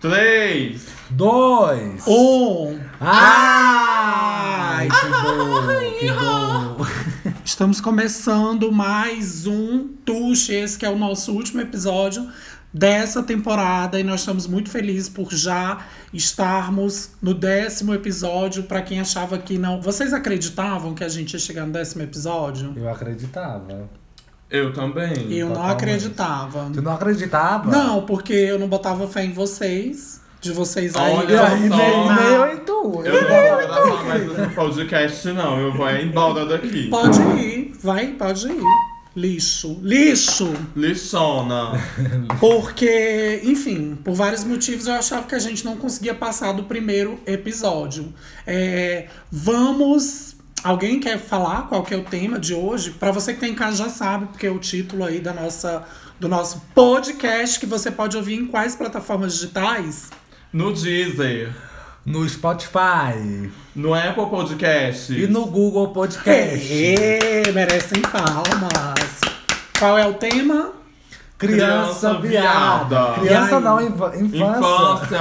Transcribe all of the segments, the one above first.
Três. Dois. Um. Ai, que bom, que bom. Estamos começando mais um Tuxe, esse que é o nosso último episódio dessa temporada e nós estamos muito felizes por já estarmos no décimo episódio. Para quem achava que não, vocês acreditavam que a gente ia chegar no décimo episódio? Eu acreditava. Eu também. Eu não acreditava. Tu não acreditava? Não, porque eu não botava fé em vocês. De vocês aí. Olha só. nem, nem eu em tu. Eu não vou gravar mais esse podcast, não. Eu vou embora daqui. Pode ir, vai, pode ir. Lixo, lixo. Lixona. Porque, enfim, por vários motivos eu achava que a gente não conseguia passar do primeiro episódio. É, vamos. Alguém quer falar qual que é o tema de hoje? Para você que tá em casa já sabe, porque é o título aí da nossa, do nosso podcast que você pode ouvir em quais plataformas digitais? No Deezer. No Spotify. No Apple Podcast. E no Google Podcast. Ê, merecem palmas. Qual é o tema? Criança, Criança viada. Criança aí? não, infância. Infância.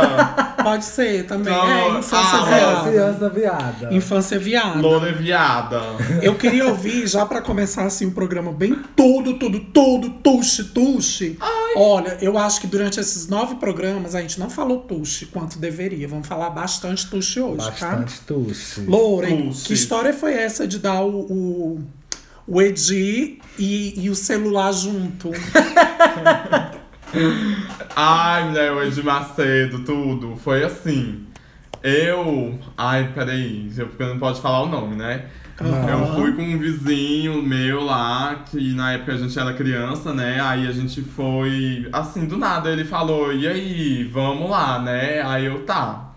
Pode ser também. Não, é, infância ah, É, viada. criança viada. Infância viada. Loura viada. Eu queria ouvir, já pra começar assim o programa bem todo, todo, todo, tuxe, tuxe. Olha, eu acho que durante esses nove programas a gente não falou tuxe quanto deveria. Vamos falar bastante tuxe hoje, tá? Bastante tuxe. Lauren, que história foi essa de dar o, o, o Edi e, e o celular junto? Ai, mulher, o Ed Macedo, tudo. Foi assim. Eu. Ai, peraí, porque não pode falar o nome, né? Eu fui com um vizinho meu lá, que na época a gente era criança, né? Aí a gente foi. Assim, do nada, ele falou: e aí, vamos lá, né? Aí eu tá.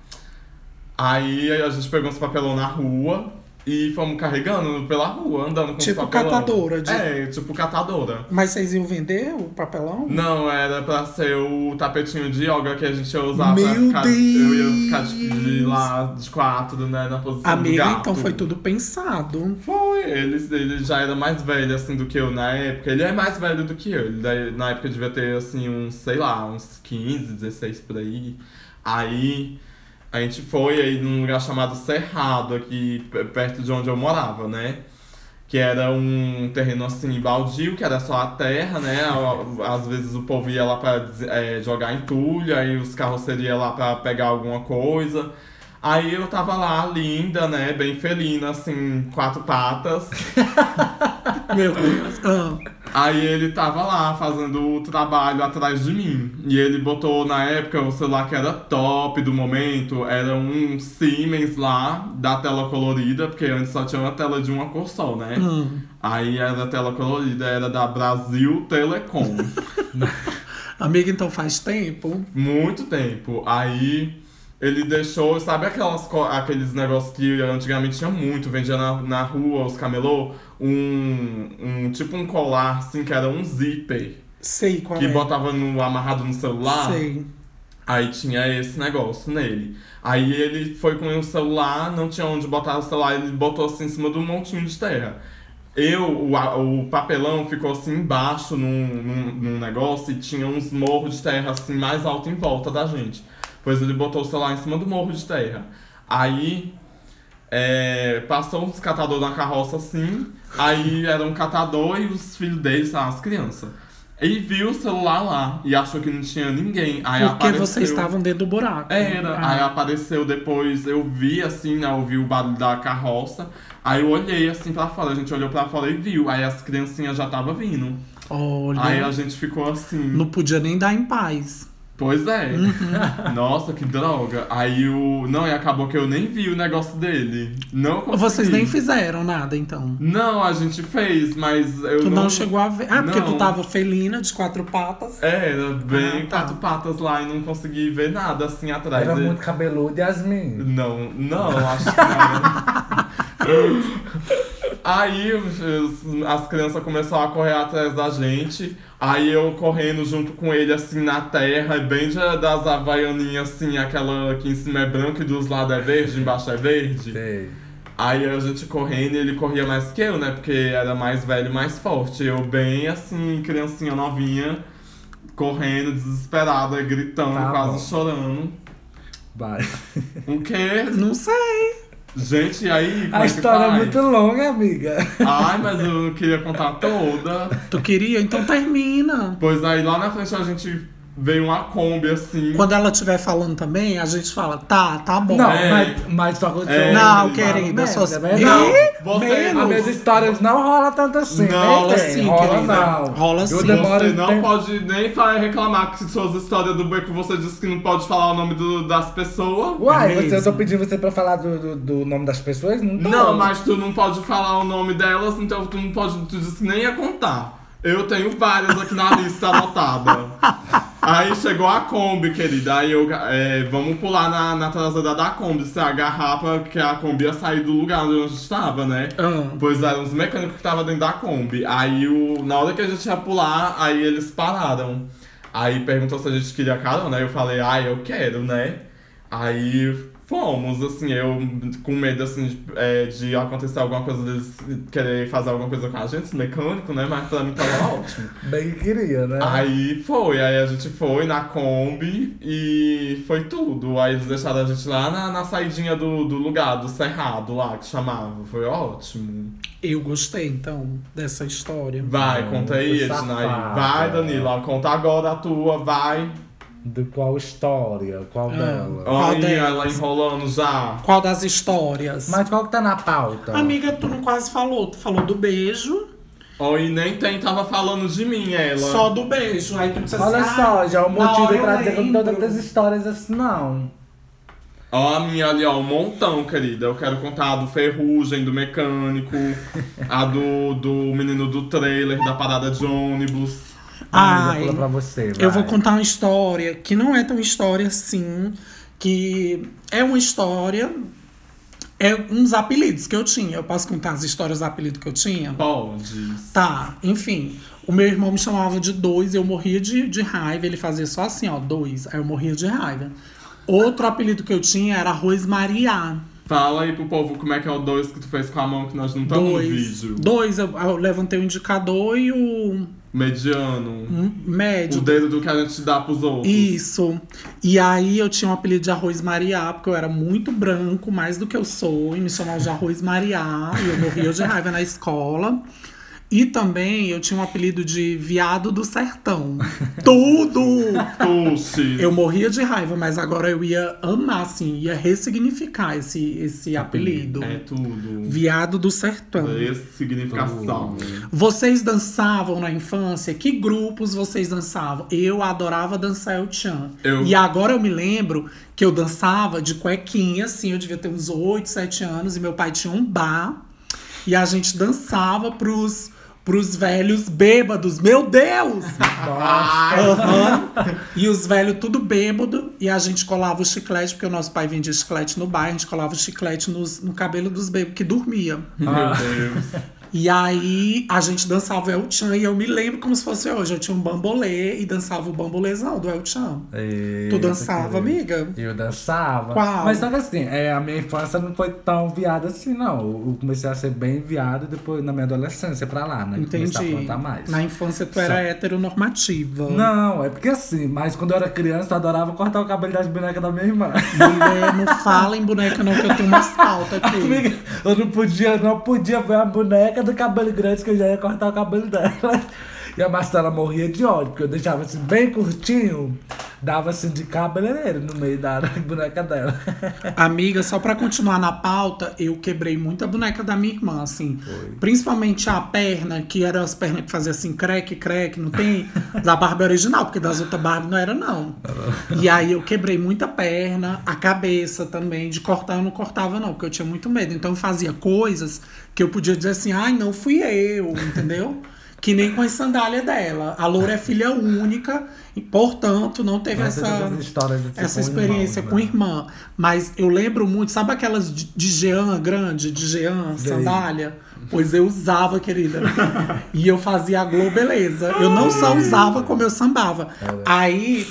Aí a gente pegou uns papelão na rua e fomos carregando pela rua, andando com Tipo os papelão. catadora de- É, tipo catadora. Mas vocês iam vender o papelão? Não, era pra ser o tapetinho de yoga que a gente ia usar Meu pra ficar. Eu ia ficar de, Deus! de lá de quatro, né? Na posição do Amiga, gato. então foi tudo pensado. Foi, ele, ele já era mais velho assim do que eu na época. Ele é mais velho do que eu. Ele na época devia ter assim uns, sei lá, uns 15, 16 por aí. Aí a gente foi aí num lugar chamado Cerrado, aqui perto de onde eu morava, né? Que era um terreno assim baldio, que era só a terra, né? Às vezes o povo ia lá pra eh, jogar entulho, aí os carrocerias lá pra pegar alguma coisa. Aí eu tava lá, linda, né? Bem felina, assim, quatro patas. Meu Deus. Ah, Aí ele tava lá fazendo o trabalho atrás de mim. E ele botou na época o celular que era top do momento. Era um Siemens lá, da tela colorida, porque antes só tinha uma tela de uma cor só, né? hum. Aí era a tela colorida, era da Brasil Telecom. Amiga, então faz tempo. Muito tempo. Aí ele deixou, sabe aquelas, aqueles negócios que antigamente tinha muito, vendia na, na rua, os camelô? Um, um tipo um colar, assim, que era um zíper. Sei qual que é. botava no, amarrado no celular. Sei. Aí tinha esse negócio nele. Aí ele foi com o celular, não tinha onde botar o celular, ele botou assim em cima de um montinho de terra. Eu, o, o papelão ficou assim embaixo num, num, num negócio e tinha uns morros de terra assim mais alto em volta da gente. Pois ele botou o celular em cima do morro de terra. Aí é, passou uns catadores na carroça assim, aí era um catador e os filhos deles, ah, as crianças. E viu o celular lá e achou que não tinha ninguém. Aí Porque apareceu... vocês estavam dentro do buraco. Era, Ah. aí apareceu depois, eu vi assim, né, ouvi o barulho da carroça, aí eu olhei assim pra fora, a gente olhou pra fora e viu, aí as criancinhas já estavam vindo. Olha. Aí a gente ficou assim, Não podia nem dar em paz. Pois é, Uhum. nossa, que droga. Aí o, não, e acabou que eu nem vi o negócio dele, não consegui. Vocês nem fizeram nada, então. Não, a gente fez, mas eu Tu não, não... chegou a ver. Ah, porque tu Não. tava felina de quatro patas. É, era bem Ah, tá. quatro patas lá e não consegui ver nada assim atrás. Era muito cabeludo, Yasmin. Não, não, acho que não. Aí os- as crianças começaram a correr atrás da gente. Aí eu correndo junto com ele assim na terra, bem das havaianinhas assim, aquela que em cima é branca e dos lados é verde, embaixo é verde. Sei. Aí a gente correndo e ele corria mais que eu, né? Porque era mais velho e mais forte. Eu bem assim, criancinha novinha, correndo, desesperada, gritando, Tá quase bom. chorando. Vai. O quê? Não sei. Gente, e aí? como A história é faz? muito longa, amiga. Ai, mas eu não queria contar toda. Tu queria? Então termina. Pois aí lá na frente a gente veio uma Kombi assim. Quando ela estiver falando também, a gente fala, tá, tá bom. Não, É. mas, mas só aconteceu. É. Não, querida, só é verdade. Ih, Você- menos. As minhas histórias não rola tanto assim. Não, nem rola sim, rola querida. não. Rola sim. Você não tempo- pode nem fa- reclamar que suas histórias do beco você disse que não pode falar o nome do- das pessoas. Uai, É você, eu tô pedindo você pra falar do, do, do nome das pessoas? Não tô. Não, mas tu não pode falar o nome delas, então tu não pode. Tu disse que nem ia contar. Eu tenho várias aqui na lista anotada. Aí chegou a Kombi, querida. Aí eu. é, vamos pular na, na traseira da Kombi, se agarrar pra que a Kombi ia sair do lugar onde a gente estava, né? Ah. Pois eram os mecânicos que estavam dentro da Kombi. Aí o, na hora que a gente ia pular, aí eles pararam. Aí perguntou se a gente queria carona, aí eu falei, ai, eu quero, né? Aí fomos, assim, eu com medo, assim, de, é, de acontecer alguma coisa, deles querer fazer alguma coisa com a gente, mecânico, né? Mas pra mim tava ótimo. Bem que queria, né? Aí foi, aí a gente foi na Kombi e foi tudo. Aí eles deixaram a gente lá na, na saidinha do, do lugar, do Cerrado lá, que chamava. Foi ótimo. Eu gostei, então, dessa história. Vai, Não, conta aí, Edna. Vai, Danila, conta agora a tua, vai. De qual história? Qual Ah. dela? Qual Olha ela enrolando já. Qual das histórias? Mas qual que tá na pauta? Amiga, tu não quase falou. Tu falou do beijo, Ó, e nem tem, tava falando de mim, ela. só do beijo. Aí tu disse assim, Olha ah, só, já é o motivo pra dizer que eu não tô lembro. tantas histórias assim, não. Ó, a minha ali, ó, um montão, querida. Eu quero contar a do Ferrugem, do mecânico, a do, do menino do trailer, da parada de ônibus. Ai, pula pra você, vai. Eu vou contar uma história que não é tão história assim, que é uma história. É uns apelidos que eu tinha. Eu posso contar as histórias do apelido que eu tinha? Pode. Tá, enfim. O meu irmão me chamava de dois, eu morria de, de raiva. Ele fazia só assim, ó, dois. Aí eu morria de raiva. Outro apelido que eu tinha era Arroz Maria. Fala aí pro povo como é que é o dois que tu fez com a mão que nós não estamos no vídeo. Dois, eu, eu levantei o indicador e o Mediano. médio. O dedo do que a gente dá pros outros. Isso. E aí eu tinha um apelido de Arroz Mariá, porque eu era muito branco, mais do que eu sou, e me chamavam de Arroz Mariá, e eu morria de raiva na escola. E também eu tinha um apelido de Viado do Sertão. Tudo! Eu morria de raiva, mas agora eu ia amar, assim, ia ressignificar esse, esse apelido. É tudo. Viado do Sertão. Essa significação. Vocês dançavam na infância? Que grupos vocês dançavam? Eu adorava dançar El Chan. Eu- E agora eu me lembro que eu dançava de cuequinha, assim, eu devia ter uns 8, 7 anos, e meu pai tinha um bar. E a gente dançava pros, pros velhos bêbados. Meu Deus! Aham. E os velhos tudo bêbado. E a gente colava o chiclete, porque o nosso pai vendia chiclete no bairro. A gente colava o chiclete nos, no cabelo dos bêbados que dormia. Meu Deus. E aí a gente dançava o El Chan e eu me lembro como se fosse hoje. Eu tinha um bambolê e dançava o bambolezão do El Chan. Eita, Tu dançava, amiga? Eu dançava. Qual? Mas que assim, é, a minha infância não foi tão viada assim, não. Eu comecei a ser bem viado depois na minha adolescência pra lá, né? Comecei a Entendi. plantar mais. Na infância tu era Só- heteronormativa. Não, é porque assim, mas quando eu era criança eu adorava cortar o cabelo das bonecas da minha irmã. Mulher, não fala em boneca não, que eu tenho umas pautas aqui. Amiga, eu não podia, não podia ver a boneca do cabelo grande que eu já ia cortar o cabelo dela. E a Marcela morria de ódio, porque eu deixava assim bem curtinho, dava assim de cabeleireiro no meio da boneca dela. Amiga, só pra continuar na pauta, eu quebrei muita boneca da minha irmã, assim. Principalmente a perna, que eram as pernas que faziam assim, creque, creque, não tem? Da Barbie original, porque das outras Barbie não era, não. E aí eu quebrei muita perna, a cabeça também, de cortar eu não cortava, não, porque eu tinha muito medo. Então eu fazia coisas que eu podia dizer assim, ai, não fui eu, entendeu? Que nem com a sandália dela. A Loura é filha única, e, portanto, não teve Nossa, essa as tipo, essa experiência com né? irmã. Mas eu lembro muito, sabe aquelas de, de Jean grande, de Jean, sandália? Pois eu usava, querida. e eu fazia a globeleza. Eu não só usava, como eu sambava. Aí,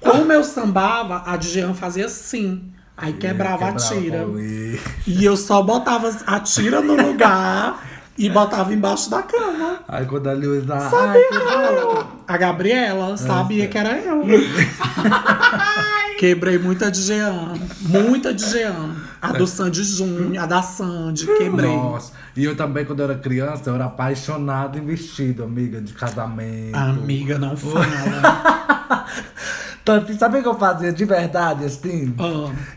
como eu sambava, a de Jean fazia assim. Aí quebrava, a tira. E eu só botava a tira no lugar E botava embaixo da cama. Aí quando a Luísa. Ai, que bom. A Gabriela sabia que era eu. Quebrei muita de Jean. Muita de Jean. A do Sandy Júnior, a da Sandy, quebrei. Nossa. E eu também, quando eu era criança, eu era apaixonado em vestido, amiga, de casamento. Amiga, não fala. Tanto sabe o que eu fazia de verdade, assim?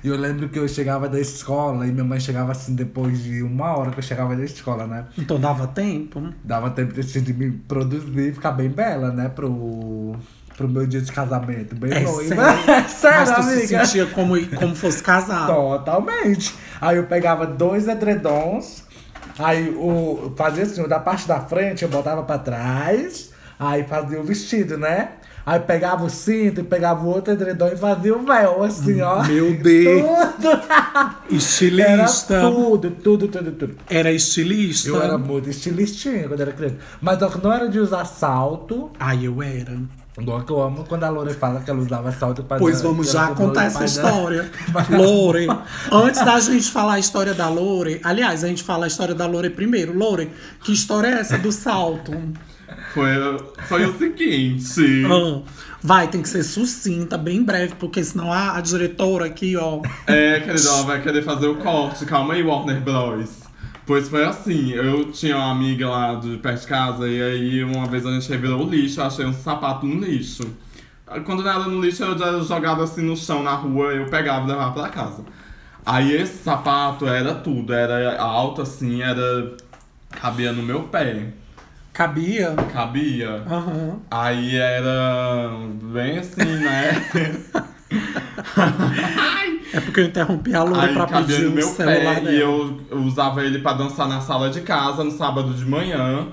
E eu lembro que eu chegava da escola e minha mãe chegava assim depois de uma hora que eu chegava da escola, né? então dava tempo? Dava tempo assim, de me produzir e ficar bem bela, né? Pro, pro meu dia de casamento. Bem É noiva. sério? É sério, Mas tu se amiga. sentia como, como fosse casado. Totalmente. Aí eu pegava dois edredons, aí o, fazia assim, o da parte da frente eu botava pra trás, aí fazia o vestido, né? Aí pegava o cinto e pegava o outro edredom e fazia o véu, assim, ó. Meu Deus. Tudo. Era Estilista. tudo, tudo, tudo, tudo. Era estilista. Eu era muito estilistinha quando era criança. Mas só que não era de usar salto. Ai, eu era. Igual que eu amo quando a Lore fala que ela usava salto pra Pois vamos já contar essa história. Lore. Antes da gente falar a história da Lore, aliás, a gente fala a história da Lore primeiro. Lore, que história é essa do salto? Foi, foi o seguinte. Ah, vai, tem que ser sucinta, bem breve, porque senão a, a diretora aqui, ó. É, querida, ela vai querer fazer o corte. Calma aí, Warner Bros. Pois foi assim, eu tinha uma amiga lá de perto de casa e aí uma vez a gente revirou o lixo, eu achei um sapato no lixo. Quando não era no lixo, eu já jogava assim no chão, na rua, eu pegava e levava pra casa. Aí esse sapato era tudo, era alto assim, era... cabia no meu pé, Cabia? cabia. Aham. Aí era bem assim, né? É porque eu interrompi a Aí pra cabia pedir no o meu celular pé dela. e eu, eu usava ele pra dançar na sala de casa no sábado de manhã.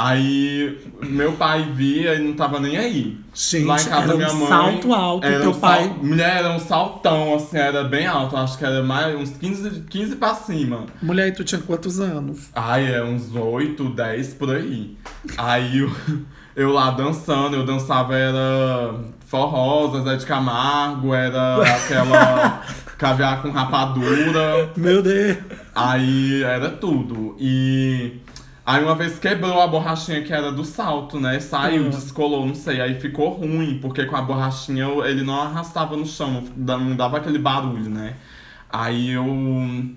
Aí meu pai via e não tava nem aí. Gente, Lá em casa era um minha mãe. salto alto, era teu um pai- sal- Mulher, era um saltão, assim, era bem alto. Acho que era mais uns 15, 15 pra cima. Mulher, e tu tinha quantos anos? Ai, é uns 8, 10 por aí. Aí eu, eu lá dançando, eu dançava era forró, Zezé de Camargo, era aquela caviar com rapadura. Meu Deus. Aí era tudo. E aí uma vez quebrou a borrachinha que era do salto, né? Saiu, Hum. descolou, não sei. Aí ficou ruim, porque com a borrachinha ele não arrastava no chão, não dava aquele barulho, né? Aí eu,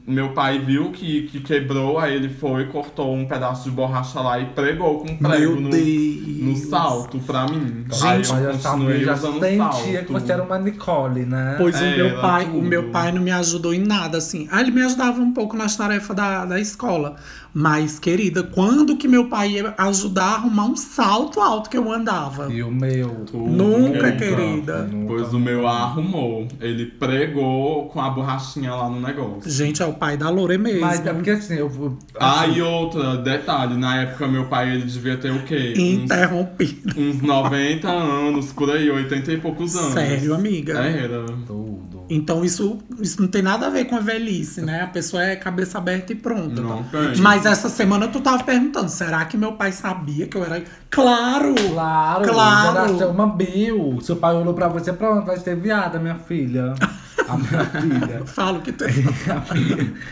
meu pai viu que, que quebrou, aí ele foi, cortou um pedaço de borracha lá e pregou com um prego Meu no, Deus. no salto pra mim. Gente, aí eu continuei já usando sentia salto. que você era uma Nicole, né? Pois o É, meu era pai, o tudo. meu pai não me ajudou em nada, assim. Ah, ele me ajudava um pouco nas tarefas da, da escola. Mas, querida, quando que meu pai ia ajudar a arrumar um salto alto que eu andava? E o meu. Tudo, Nunca, nunca. querida. Nunca. Pois o meu arrumou. Ele pregou com a borrachinha lá no negócio. Gente, é o pai da Lore mesmo. Mas é porque assim, eu vou. Ah, assim, e outra, detalhe, na época meu pai ele devia ter o quê? Uns, Interrompido. uns 90 anos, por aí, 80 e poucos anos. Sério, amiga? Era. Tudo. Então isso, isso não tem nada a ver com a velhice, né? A pessoa é cabeça aberta e pronta. Não tem. Mas essa semana tu tava perguntando, será que meu pai sabia que eu era. Claro! Claro, Claro. uma Bill. Seu pai olhou pra você, pronto, vai ser viada, minha filha. A minha filha. Eu falo que tu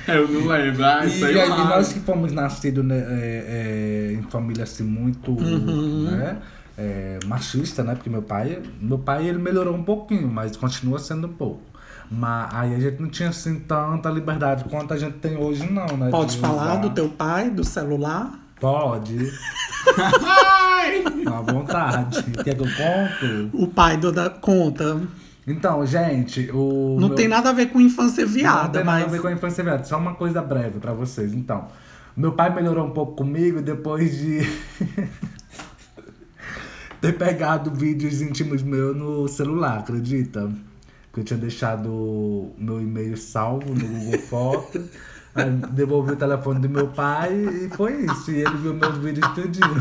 Eu não lembro, ai, E, sei aí, lá. nós que fomos nascidos né, é, é, em família assim muito né, é, machista, né? Porque meu pai, meu pai ele melhorou um pouquinho, mas continua sendo um pouco. Mas aí a gente não tinha assim tanta liberdade quanto a gente tem hoje, não, né? Pode de falar usar. do teu pai, do celular? Pode. À vontade. Quer que eu conto? O pai do, da conta. Então, gente, o. Não meu- tem nada a ver com infância Não viada, tem nada mas. a ver com a infância viada. Só uma coisa breve pra vocês. Então, meu pai melhorou um pouco comigo depois de ter pegado vídeos íntimos meus no celular, acredita? Que eu tinha deixado meu e-mail salvo no Google Fotos. Aí devolvi o telefone do meu pai e foi isso. E ele viu meus vídeos tudinho.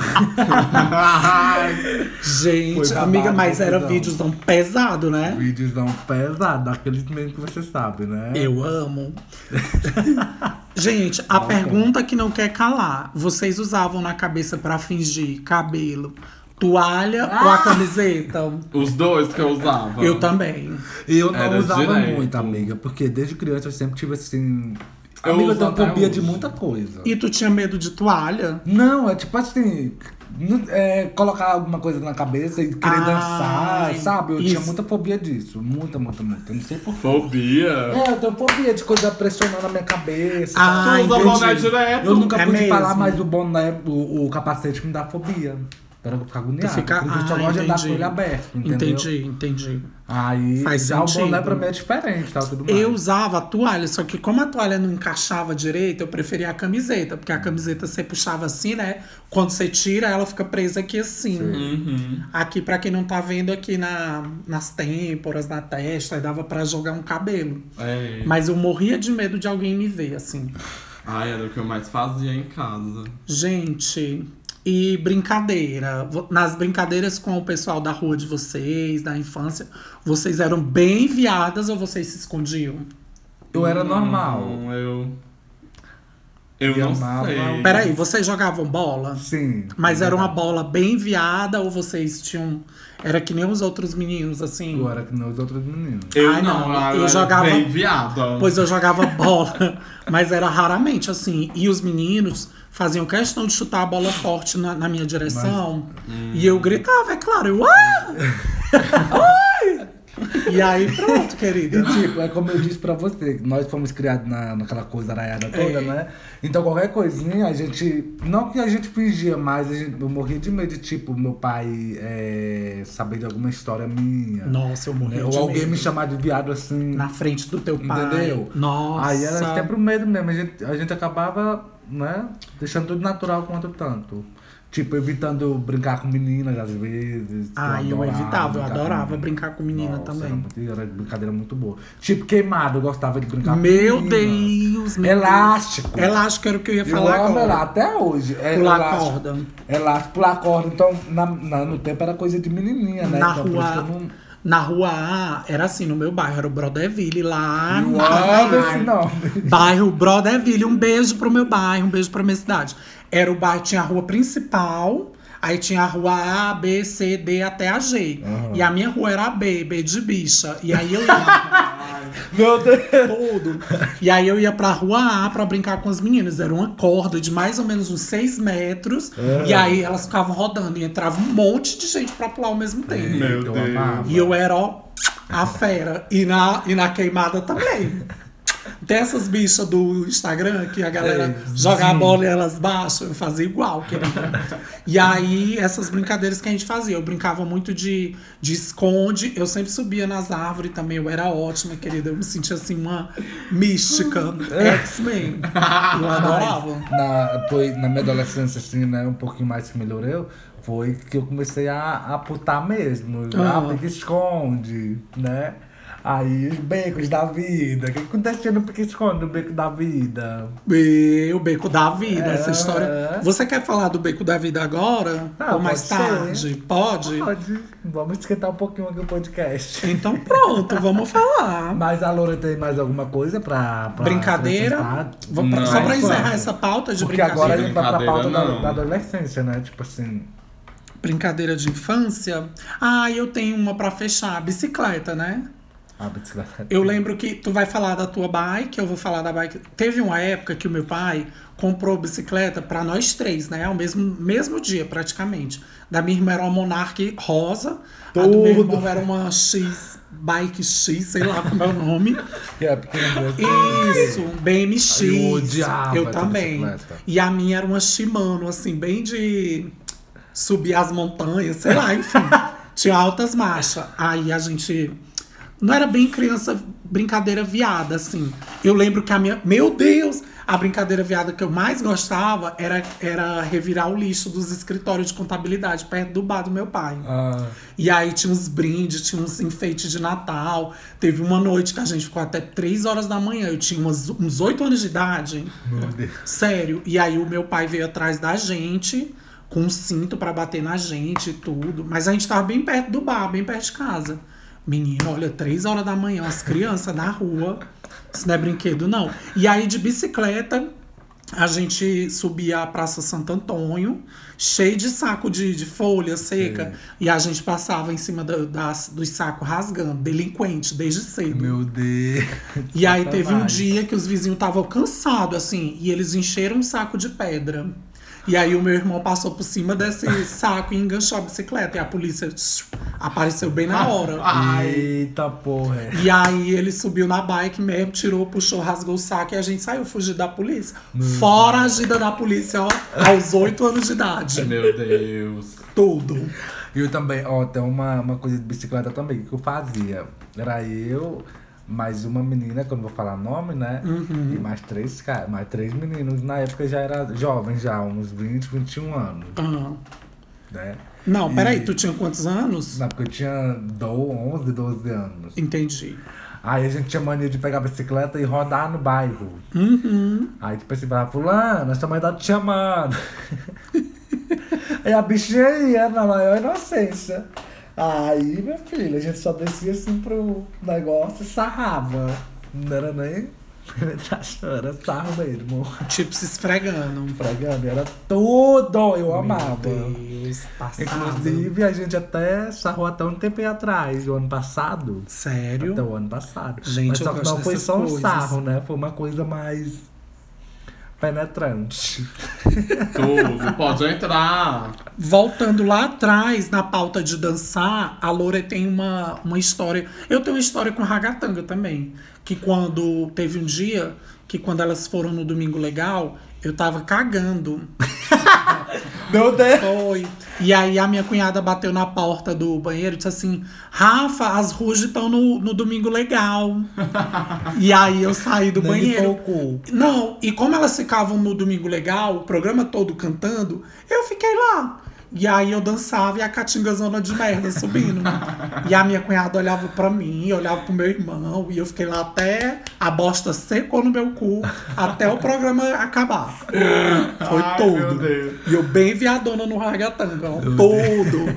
Gente, amiga, mas era tão pesado, né? vídeos não pesados, daqueles mesmo que você sabe, né? Eu amo. Gente, a pergunta que não quer calar. Vocês usavam na cabeça pra fingir cabelo, toalha ou a camiseta? Os dois que eu usava. Eu também. E eu não Era usava direto. muito, amiga, porque desde criança eu sempre tive assim. Eu Amiga, eu tenho fobia de muita coisa. E tu tinha medo de toalha? Não, é tipo assim. é, colocar alguma coisa na cabeça e querer Ai, dançar, sabe? Eu tinha isso. muita fobia disso. Muita, muita, muita. Eu não sei porquê. Fobia. É, eu tenho fobia de coisa pressionando a minha cabeça. Ah, tu usa boné direto. Eu nunca É pude mesmo? falar, mas o boné, o, o capacete me dá fobia. Para eu ficar agoniado. Tu fica- Por isso eu Ah, gosto de andar com entendi. ele aberto, entendeu? Entendi, entendi. Aí, Faz já sentido. o boné pra mim é diferente, tá? Tudo mais. Eu usava a toalha, só que como a toalha não encaixava direito, eu preferia a camiseta, porque a camiseta você puxava assim, né? Quando você tira, ela fica presa aqui assim. Uhum. Aqui, pra quem não tá vendo, aqui na, nas têmporas, na testa, aí dava pra jogar um cabelo. É. Mas eu morria de medo de alguém me ver, assim. Ai, era o que eu mais fazia em casa. Gente, e brincadeira. Nas brincadeiras com o pessoal da rua de vocês, da infância, vocês eram bem viadas ou vocês se escondiam? Eu era Hum, normal. Eu. Eu E não amava sei. Peraí, vocês jogavam bola? Sim. Mas era uma bola bem viada ou vocês tinham. Era que nem os outros meninos, assim? Eu era que nem os outros meninos. Eu Ai, não, não, eu era jogava- bem viada. Pois eu jogava bola, mas era raramente assim. E os meninos faziam questão de chutar a bola forte na, na minha direção. E eu gritava, é claro, eu. Ah! E aí, pronto, querida. E tipo, é como eu disse pra você, nós fomos criados na, naquela coisa araiada toda, É. né? Então qualquer coisinha, a gente. Não que a gente fingia, mas a gente, eu morria de medo de, tipo, meu pai é, saber de alguma história minha. Nossa, eu morri né? Ou alguém medo. me chamar de viado assim. Na frente do teu pai. Entendeu? Nossa. Aí era sempre o medo mesmo. A gente, a gente acabava, né? Deixando tudo natural quanto tanto. Tipo, evitando brincar com meninas às vezes. Ah, eu adorava evitava, eu adorava brincar com menina Nossa, também. Era, era brincadeira muito boa. Tipo, queimado, eu gostava de brincar Meu com menina. Deus, meu Elástico. Deus. Elástico era o que eu ia Eu falar amo agora. lá, até hoje. É Pular elástico. corda. Elástico, pular corda. Então, na, na- no tempo era coisa de menininha, né? Na então, por isso que eu rua, não... na rua A, era assim, no meu bairro, era o Broderville, lá. Na- amo esse nome. Bairro Broderville, um beijo pro meu bairro, um beijo pra minha cidade. Era o bairro, tinha a rua principal, aí tinha a rua A, B, C, D até a G. Aham. E a minha rua era a B, B de bicha. E aí eu ia Meu Deus. tudo. E aí eu ia pra rua A pra brincar com as meninas. Era uma corda de mais ou menos uns 6 metros. E aí elas ficavam rodando e entrava um monte de gente pra pular ao mesmo tempo. Meu eu Deus. amava. E eu era, ó, a fera. E na, e na queimada também. Tem essas bichas do Instagram que a galera É, joga a bola e elas baixam. Eu fazia igual, querida. E aí, essas brincadeiras que a gente fazia. Eu brincava muito de, de esconde. Eu sempre subia nas árvores também. Eu era ótima, querida. Eu me sentia assim, uma mística. X-Men. Eu adorava. na, foi na minha adolescência, assim, né, um pouquinho mais que melhorou, foi que eu comecei a, a putar mesmo. Ah. Pique esconde, né? Aí os becos da vida. O que acontecia no pique esconde, no beco da vida? E o Beco da Vida, É. essa história. Você quer falar do Beco da Vida agora? Ah, ou mais pode ser. tarde? Pode? Pode. Vamos esquentar um pouquinho aqui o podcast. Então pronto, vamos falar. Mas a Loura tem mais alguma coisa pra. pra Brincadeira. Vamos pra- Não, só pra encerrar essa pauta de Porque agora a brincadeira. gente vai pra pauta Brincadeira, da, da adolescência, né? Tipo assim. Brincadeira de infância. Ah, eu tenho uma pra fechar. Bicicleta, né? A bicicleta. Eu lembro que tu vai falar da tua bike, eu vou falar da bike. Teve uma época que o meu pai comprou bicicleta pra nós três, né? Ao mesmo, mesmo dia, praticamente. Da minha irmã era uma Monarch rosa. A do meu Tudo. irmão era uma X, bike X, sei lá como é o nome. É pequena. Isso, BMX. Eu odiava Eu também. bicicleta. E a minha era uma Shimano, assim, bem de subir as montanhas, sei lá, enfim. Tinha altas marchas. Aí a gente. Não era bem criança, brincadeira viada, assim. Eu lembro que a minha. Meu Deus! A brincadeira viada que eu mais gostava era, era revirar o lixo dos escritórios de contabilidade perto do bar do meu pai. Ah, E aí tinha uns brindes, tinha uns enfeites de Natal. Teve uma noite que a gente ficou até 3 horas da manhã. Eu tinha umas, uns 8 anos de idade. meu Deus. Sério. E aí o meu pai veio atrás da gente com um cinto pra bater na gente e tudo. Mas a gente tava bem perto do bar, bem perto de casa. Menino, olha, 3 horas da manhã, as crianças na rua. Isso não é brinquedo, não. E aí de bicicleta, a gente subia a Praça Santo Antônio, cheio de saco de, de folha seca, e a gente passava em cima do, das, dos sacos rasgando, delinquente, desde cedo. Meu Deus. E aí teve um dia que os vizinhos estavam cansados, assim, e eles encheram um saco de pedra. E aí o meu irmão passou por cima desse saco e enganchou a bicicleta. E a polícia apareceu bem na hora. Ai. Eita porra. E aí ele subiu na bike mesmo, tirou, puxou, rasgou o saco e a gente saiu fugindo da polícia. Fora a gida da polícia, ó, aos oito anos de idade. Meu Deus. Tudo. Eu também, ó, tem uma, uma coisa de bicicleta também que eu fazia. Era eu, mais uma menina, que eu não vou falar nome, né? Uhum. E mais três caras, mais três meninos. Na época já era jovem, já, uns 20, 21 anos, Ah. né? Não, peraí, E- tu tinha quantos anos? Na época eu tinha 12, 11, 12 anos. Entendi. Aí a gente tinha mania de pegar a bicicleta e rodar no bairro. Uhum. Aí tipo assim, falava, fulano, essa mãe tá te chamando. Aí a bichinha ia na maior inocência. Aí, minha filha, a gente só descia assim pro negócio e sarrava. Não era nem penetração, era sarro mesmo. Tipo, se esfregando. Fragando, era tudo, eu amava. Meu Deus. Inclusive, a gente até sarrou até um tempo atrás, o ano passado. Sério? Até o ano passado. Gente, Mas só que não foi só um coisas. sarro, né? Foi uma coisa mais penetrante. Tudo. Pode entrar. Voltando lá atrás, na pauta de dançar, a Lore tem uma, uma história. Eu tenho uma história com ragatanga também. Que quando teve um dia que quando elas foram no Domingo Legal, eu tava cagando. Meu Deus! Foi. E aí a minha cunhada bateu na porta do banheiro e disse assim: Rafa, as rujas estão no, no Domingo Legal. e aí eu saí do Nem banheiro. Não, e como elas ficavam no Domingo Legal, o programa todo cantando, eu fiquei lá. E aí eu dançava e a caatinga zona de merda subindo. e a minha cunhada olhava pra mim, olhava pro meu irmão, e eu fiquei lá até a bosta secou no meu cu, até o programa acabar. Foi Ai, todo. E eu bem viadona no ragatanga, ó, todo.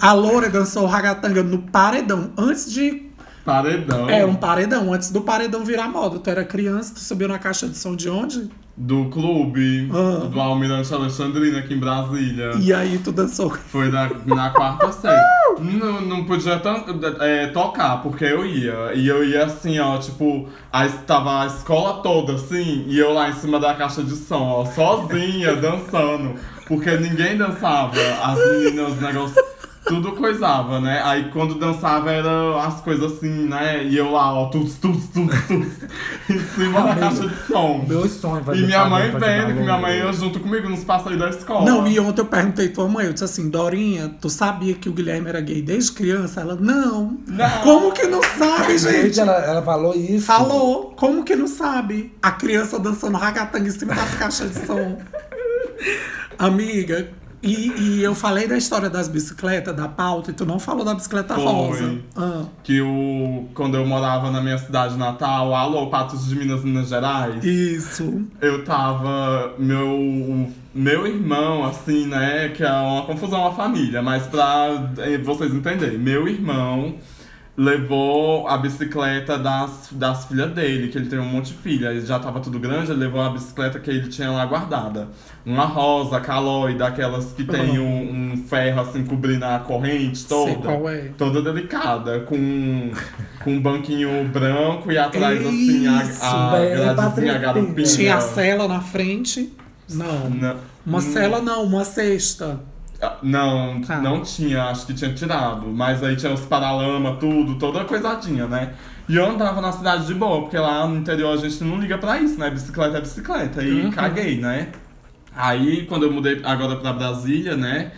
A Loura dançou o ragatanga no paredão, antes de Paredão. é, um paredão. Antes do paredão virar moda. Tu era criança, tu subiu na caixa de som de onde? Do clube. Ah. Do Almirante Alexandrina aqui em Brasília. E aí tu dançou. Foi na, na quarta série. Não, não podia é, tocar, porque eu ia. E eu ia assim, ó, tipo, aí tava a escola toda assim, e eu lá em cima da caixa de som, ó, sozinha, dançando. Porque ninguém dançava. As meninas, os negócios. Tudo coisava, né? Aí quando dançava era as coisas assim, né? E eu lá, ó, tuts, tuts, tuts, tuts, em cima da caixa de som. Meu sonho vai E minha mãe vendo que minha mãe ia junto comigo nos passeios da escola. Não, e ontem eu perguntei tua mãe, eu disse assim, Dorinha, tu sabia que o Guilherme era gay desde criança? Ela, não. Não. Como que não sabe, Gente, gente? ela, ela falou isso. Falou, como que não sabe? A criança dançando ragatanga em cima das caixas de som. Amiga, e, e eu falei da história das bicicletas, da pauta, e tu não falou da bicicleta Foi. rosa. Ah, que o quando eu morava na minha cidade natal, alô, Patos de Minas, Minas Gerais, isso. eu tava meu meu irmão assim, né, que é uma confusão a família, mas pra eh, vocês entenderem, meu irmão levou a bicicleta das, das filhas dele, que ele tem um monte de filha, ele já tava tudo grande, ele levou a bicicleta que ele tinha lá guardada. Uma rosa, calói, daquelas que tem um, um ferro assim cobrindo a corrente toda Sei qual é. toda delicada, com, com um banquinho branco e atrás assim a, Isso, a bem gradezinha patricinha. garupinha. Tinha a cela na frente. Não. Não, Uma cela não, uma cesta. Ah, não, Tá. não tinha, acho que tinha tirado. Mas aí tinha os paralama, tudo, toda coisadinha, né? E eu andava na cidade de boa, porque lá no interior a gente não liga pra isso, né? Bicicleta é bicicleta. E Uhum. caguei, né? Aí quando eu mudei agora pra Brasília, né?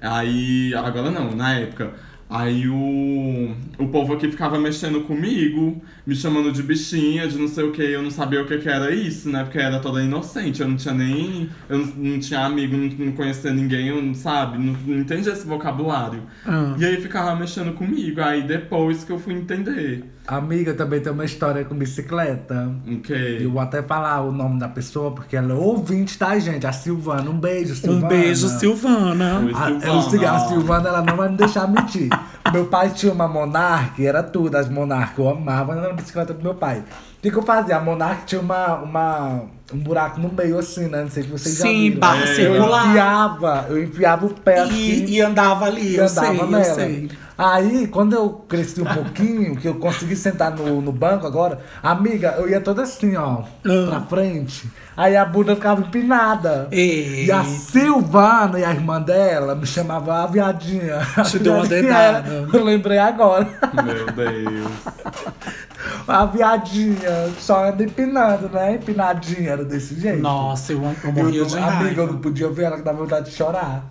Aí. Agora não, na época. Aí o, o povo aqui ficava mexendo comigo, me chamando de bichinha, de não sei o que, eu não sabia o que, que era isso, né? Porque era toda inocente, eu não tinha nem. Eu não, não tinha amigo, não, não conhecia ninguém, eu não sabe, não, não entendia esse vocabulário. Ah. E aí ficava mexendo comigo, aí depois que eu fui entender. Amiga, também tem uma história com bicicleta. O que? Eu vou até falar o nome da pessoa, porque ela é ouvinte, tá, gente? A Silvana. Um beijo, Silvana. Um beijo, Silvana. Oi. A, Silvana. eu segui- a Silvana, ela não vai me deixar mentir. meu pai tinha uma Monark, era tudo, as Monark. Eu amava andar na bicicleta do meu pai. O que, que eu fazia? A Monark tinha uma, uma um buraco no meio assim, né? Não sei se vocês já Sim, viram. barra É, eu enfiava, eu enfiava o pé assim. E, e andava ali, e eu andava sei, eu nela. sei. Aí, quando eu cresci um pouquinho, que eu consegui sentar no, no banco agora, amiga, eu ia toda assim, ó, Ah. pra frente. Aí a bunda ficava empinada. E... E a Silvana e a irmã dela me chamavam a viadinha. Te deu uma dedada. Eu lembrei agora. Meu Deus. A viadinha só anda empinando, né? Empinadinha, era desse jeito. Nossa, eu, eu Eu morria não- de amiga, raiva. eu não podia ver ela que dava vontade de chorar.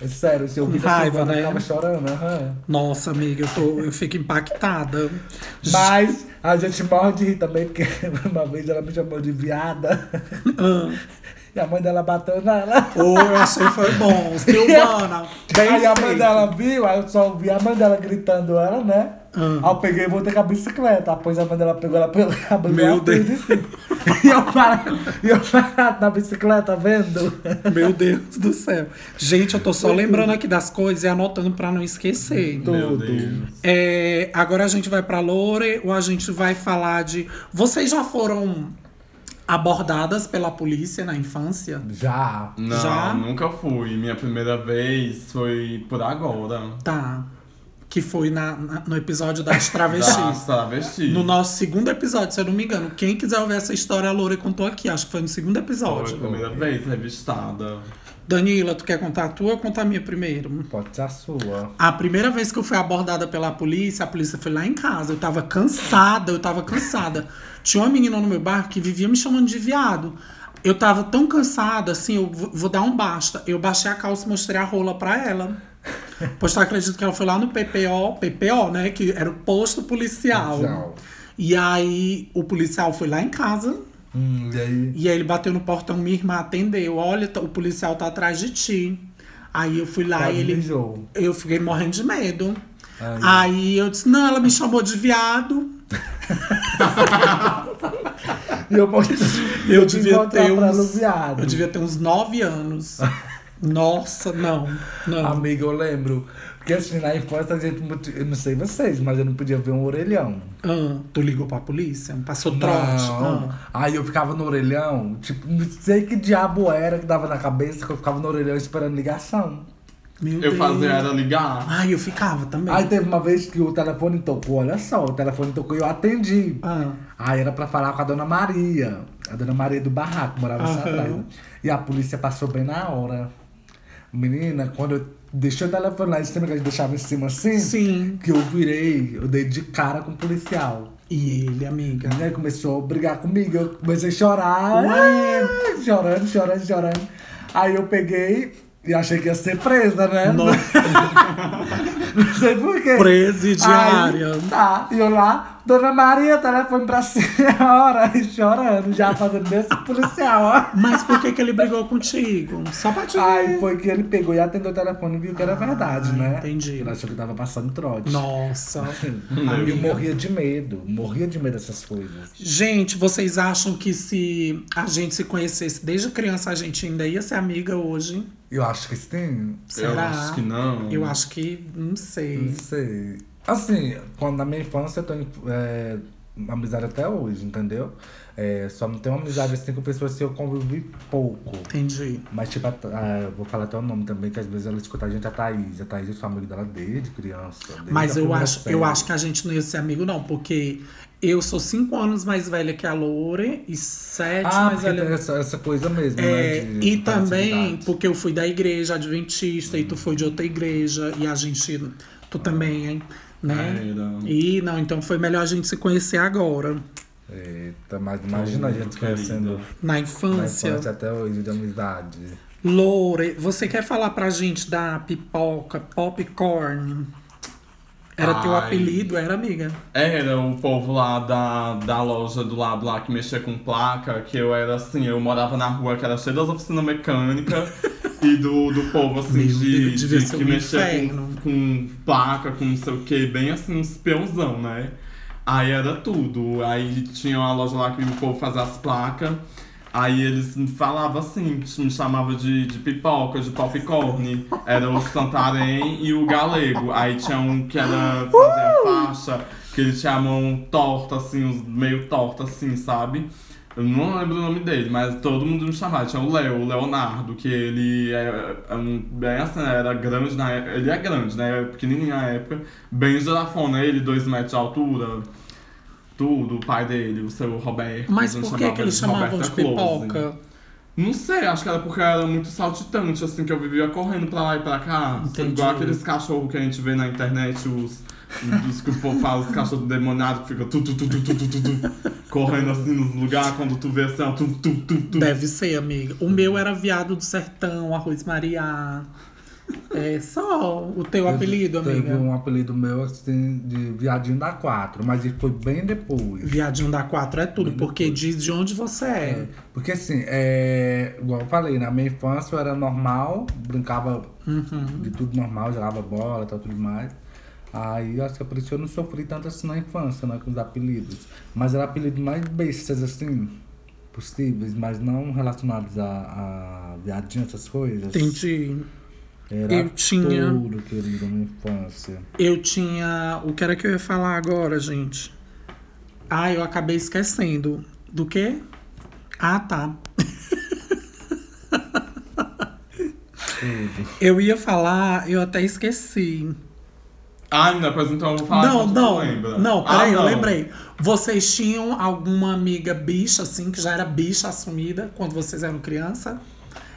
É sério, se eu a Raiva, né? eu tava chorando. aham. Nossa, amiga, eu, tô, eu fico impactada. Mas a gente morre de rir também, porque uma vez ela me chamou de viada. Ah. E a mãe dela bateu nela. Oh, eu achei foi bom. Silvana, aí a mãe dela viu, aí eu só ouvi a mãe dela gritando ela, né? Ah. Aí eu peguei e voltei com a bicicleta. Depois a mãe dela pegou ela pelo cabelo Meu e assim. E eu parado, e eu parado na bicicleta vendo. Meu Deus do céu. Gente, eu tô só lembrando aqui das coisas e anotando pra não esquecer. Meu Tudo. Deus. É, agora a gente vai pra Lore ou a gente vai falar de. Vocês já foram abordadas pela polícia na infância? Já. Não, Já? nunca fui. Minha primeira vez foi por agora. Tá. Que foi na, na- no episódio das Das travestis. travestis. No nosso segundo episódio, se eu não me engano. Quem quiser ouvir essa história, a Lore contou aqui. Acho que foi no segundo Foi a episódio. primeira vez revistada. Danila, tu quer contar a tua ou contar a minha primeiro? Pode ser a sua. A primeira vez que eu fui abordada pela polícia, a polícia foi lá em casa. Eu tava cansada, eu tava cansada. Tinha uma menina no meu bairro que vivia me chamando de viado. Eu tava tão cansada, assim, eu vou vou dar um basta. Eu baixei a calça e mostrei a rola pra ela. Pois tu acredita que ela foi lá no PPO, PPO, né? Que era o posto policial. E aí o policial foi lá em casa, Hum, e aí? e aí ele bateu no portão, minha irmã atendeu. Olha, o policial tá atrás de ti. Aí eu fui lá Quase e ele. mijou. Eu fiquei morrendo de medo. Aí. Aí eu disse, não, ela me chamou de viado. E eu. Eu devia ter uns. Eu devia ter uns nove anos. Nossa, não. Não. Amiga, eu lembro. Porque assim, na infância a gente. Eu não sei vocês, mas eu não podia ver um orelhão. Ah, tu ligou pra polícia? Passou trote? Não. Ah. Aí eu ficava no orelhão, tipo, não sei que diabo era que dava na cabeça que eu ficava no orelhão esperando ligação. Meu Eu Deus. fazia ela ligar. Ai, eu ficava também. Aí teve uma vez que o telefone tocou, olha só, o telefone tocou e eu atendi. Ah. Aí era pra falar com a dona Maria, a dona Maria do barraco, morava Aham. atrás. né? E a polícia passou bem na hora. Menina, quando eu deixei o telefone lá em cima, que a gente deixava em cima assim, Sim. que eu virei, eu dei de cara com o policial. E ele, amiga? Aí começou a brigar comigo, eu comecei a chorar, ah, chorando, chorando, chorando. Aí eu peguei e achei que ia ser presa, né? Nossa. Não sei porquê. Presidiária. Aí, tá, e eu lá, Dona Maria, telefone pra senhora, e chorando, já fazendo desse policial, ó. Mas por que, que ele brigou contigo? Só pra te Aí foi que ele pegou e atendeu o telefone e viu que era verdade, né? entendi. Ele achou que tava passando trote. Nossa. Aí eu morria de medo, morria de medo dessas coisas. Gente, vocês acham que se a gente se conhecesse desde criança, a gente ainda ia ser amiga hoje? Eu acho que sim. Será? Eu acho que não. Eu acho que. Não sei. Não sei. Assim, quando na minha infância eu tenho é, amizade até hoje, entendeu? É, só não tenho amizade assim com pessoas que eu convivi pouco. Entendi. Mas, tipo, a, a- eu vou falar até o nome também, que às vezes ela escuta a gente, a Thaís. A Thaís, eu sou amigo dela desde criança. desde Mas eu acho, série. eu acho que a gente não ia ser amigo, não, porque eu sou cinco anos mais velha que a Lore e sete Ah, mais velha. essa, essa coisa mesmo, É, né? de e também porque eu fui da igreja adventista e tu foi de outra igreja e a gente. Tu também, hein? Né? Era. E não, então foi melhor a gente se conhecer agora. Eita, mas imagina a gente conhecendo Na na infância. infância até hoje de amizade. Lore, você quer falar pra gente da pipoca Popcorn? Era teu Ai. apelido, era amiga? Era o povo lá da, da loja do lado lá que mexia com placa, que eu era assim, eu morava na rua que era cheia das oficinas mecânicas e do, do povo assim Meu de, Deus, de ser que um mexia com, com placa, com não sei o que, bem assim, uns peãozão, né? Aí era tudo. Aí tinha uma loja lá que o povo fazia as placas. Aí eles me falavam assim, me chamavam de, de pipoca, de popcorn. Era o Santarém e o Galego. Aí tinha um que era fazia faixa, que eles tinham a mão torta, assim, meio torta, assim, sabe? Eu não lembro o nome dele, mas todo mundo me chamava. Tinha o Léo, o Leonardo, que ele é, é um, bem assim, era grande na época. Ele é grande, né? Pequenininho na época. Bem girafona, ele, dois metros de altura. Tudo, o pai dele, o seu Roberto. Mas por que, que eles ele chamavam de pipoca? Não sei, acho que era porque era muito saltitante, assim, que eu vivia correndo pra lá e pra cá. Entendi. Igual aqueles cachorros que a gente vê na internet, os dos que o povo faz caixa demonado que fica tu, tu, tu, tu, tu, tu, tu, tu correndo assim nos lugares quando tu vê assim, ó, tu, tu, tu, tu. Deve ser, amiga. O meu era viado do sertão, arroz Maria. É só o teu apelido, amiga. Teve um apelido meu assim de Viadinho da Quatro, mas ele foi bem depois. Viadinho da Quatro é tudo, bem porque depois. diz de onde você é. é. Porque assim, é, igual eu falei, na minha infância eu era normal, brincava uhum. de tudo normal, jogava bola e tal, tudo mais. Aí eu acho que é por isso que eu não sofri tanto assim na infância, né, com os apelidos. Mas era apelidos mais bestas, assim, possíveis, mas não relacionados a, a viadinho, essas coisas. Entendi. Era Eu tinha- tudo, querido, na infância. Eu tinha. O que era que eu ia falar agora, gente? Ah, eu acabei esquecendo. Do quê? Ah, tá. Eu ia falar, eu até esqueci. Ah, não, depois então eu vou falar não, não. lembra. Não, Ah, peraí, eu não. lembrei. Vocês tinham alguma amiga bicha, assim, que já era bicha assumida quando vocês eram criança?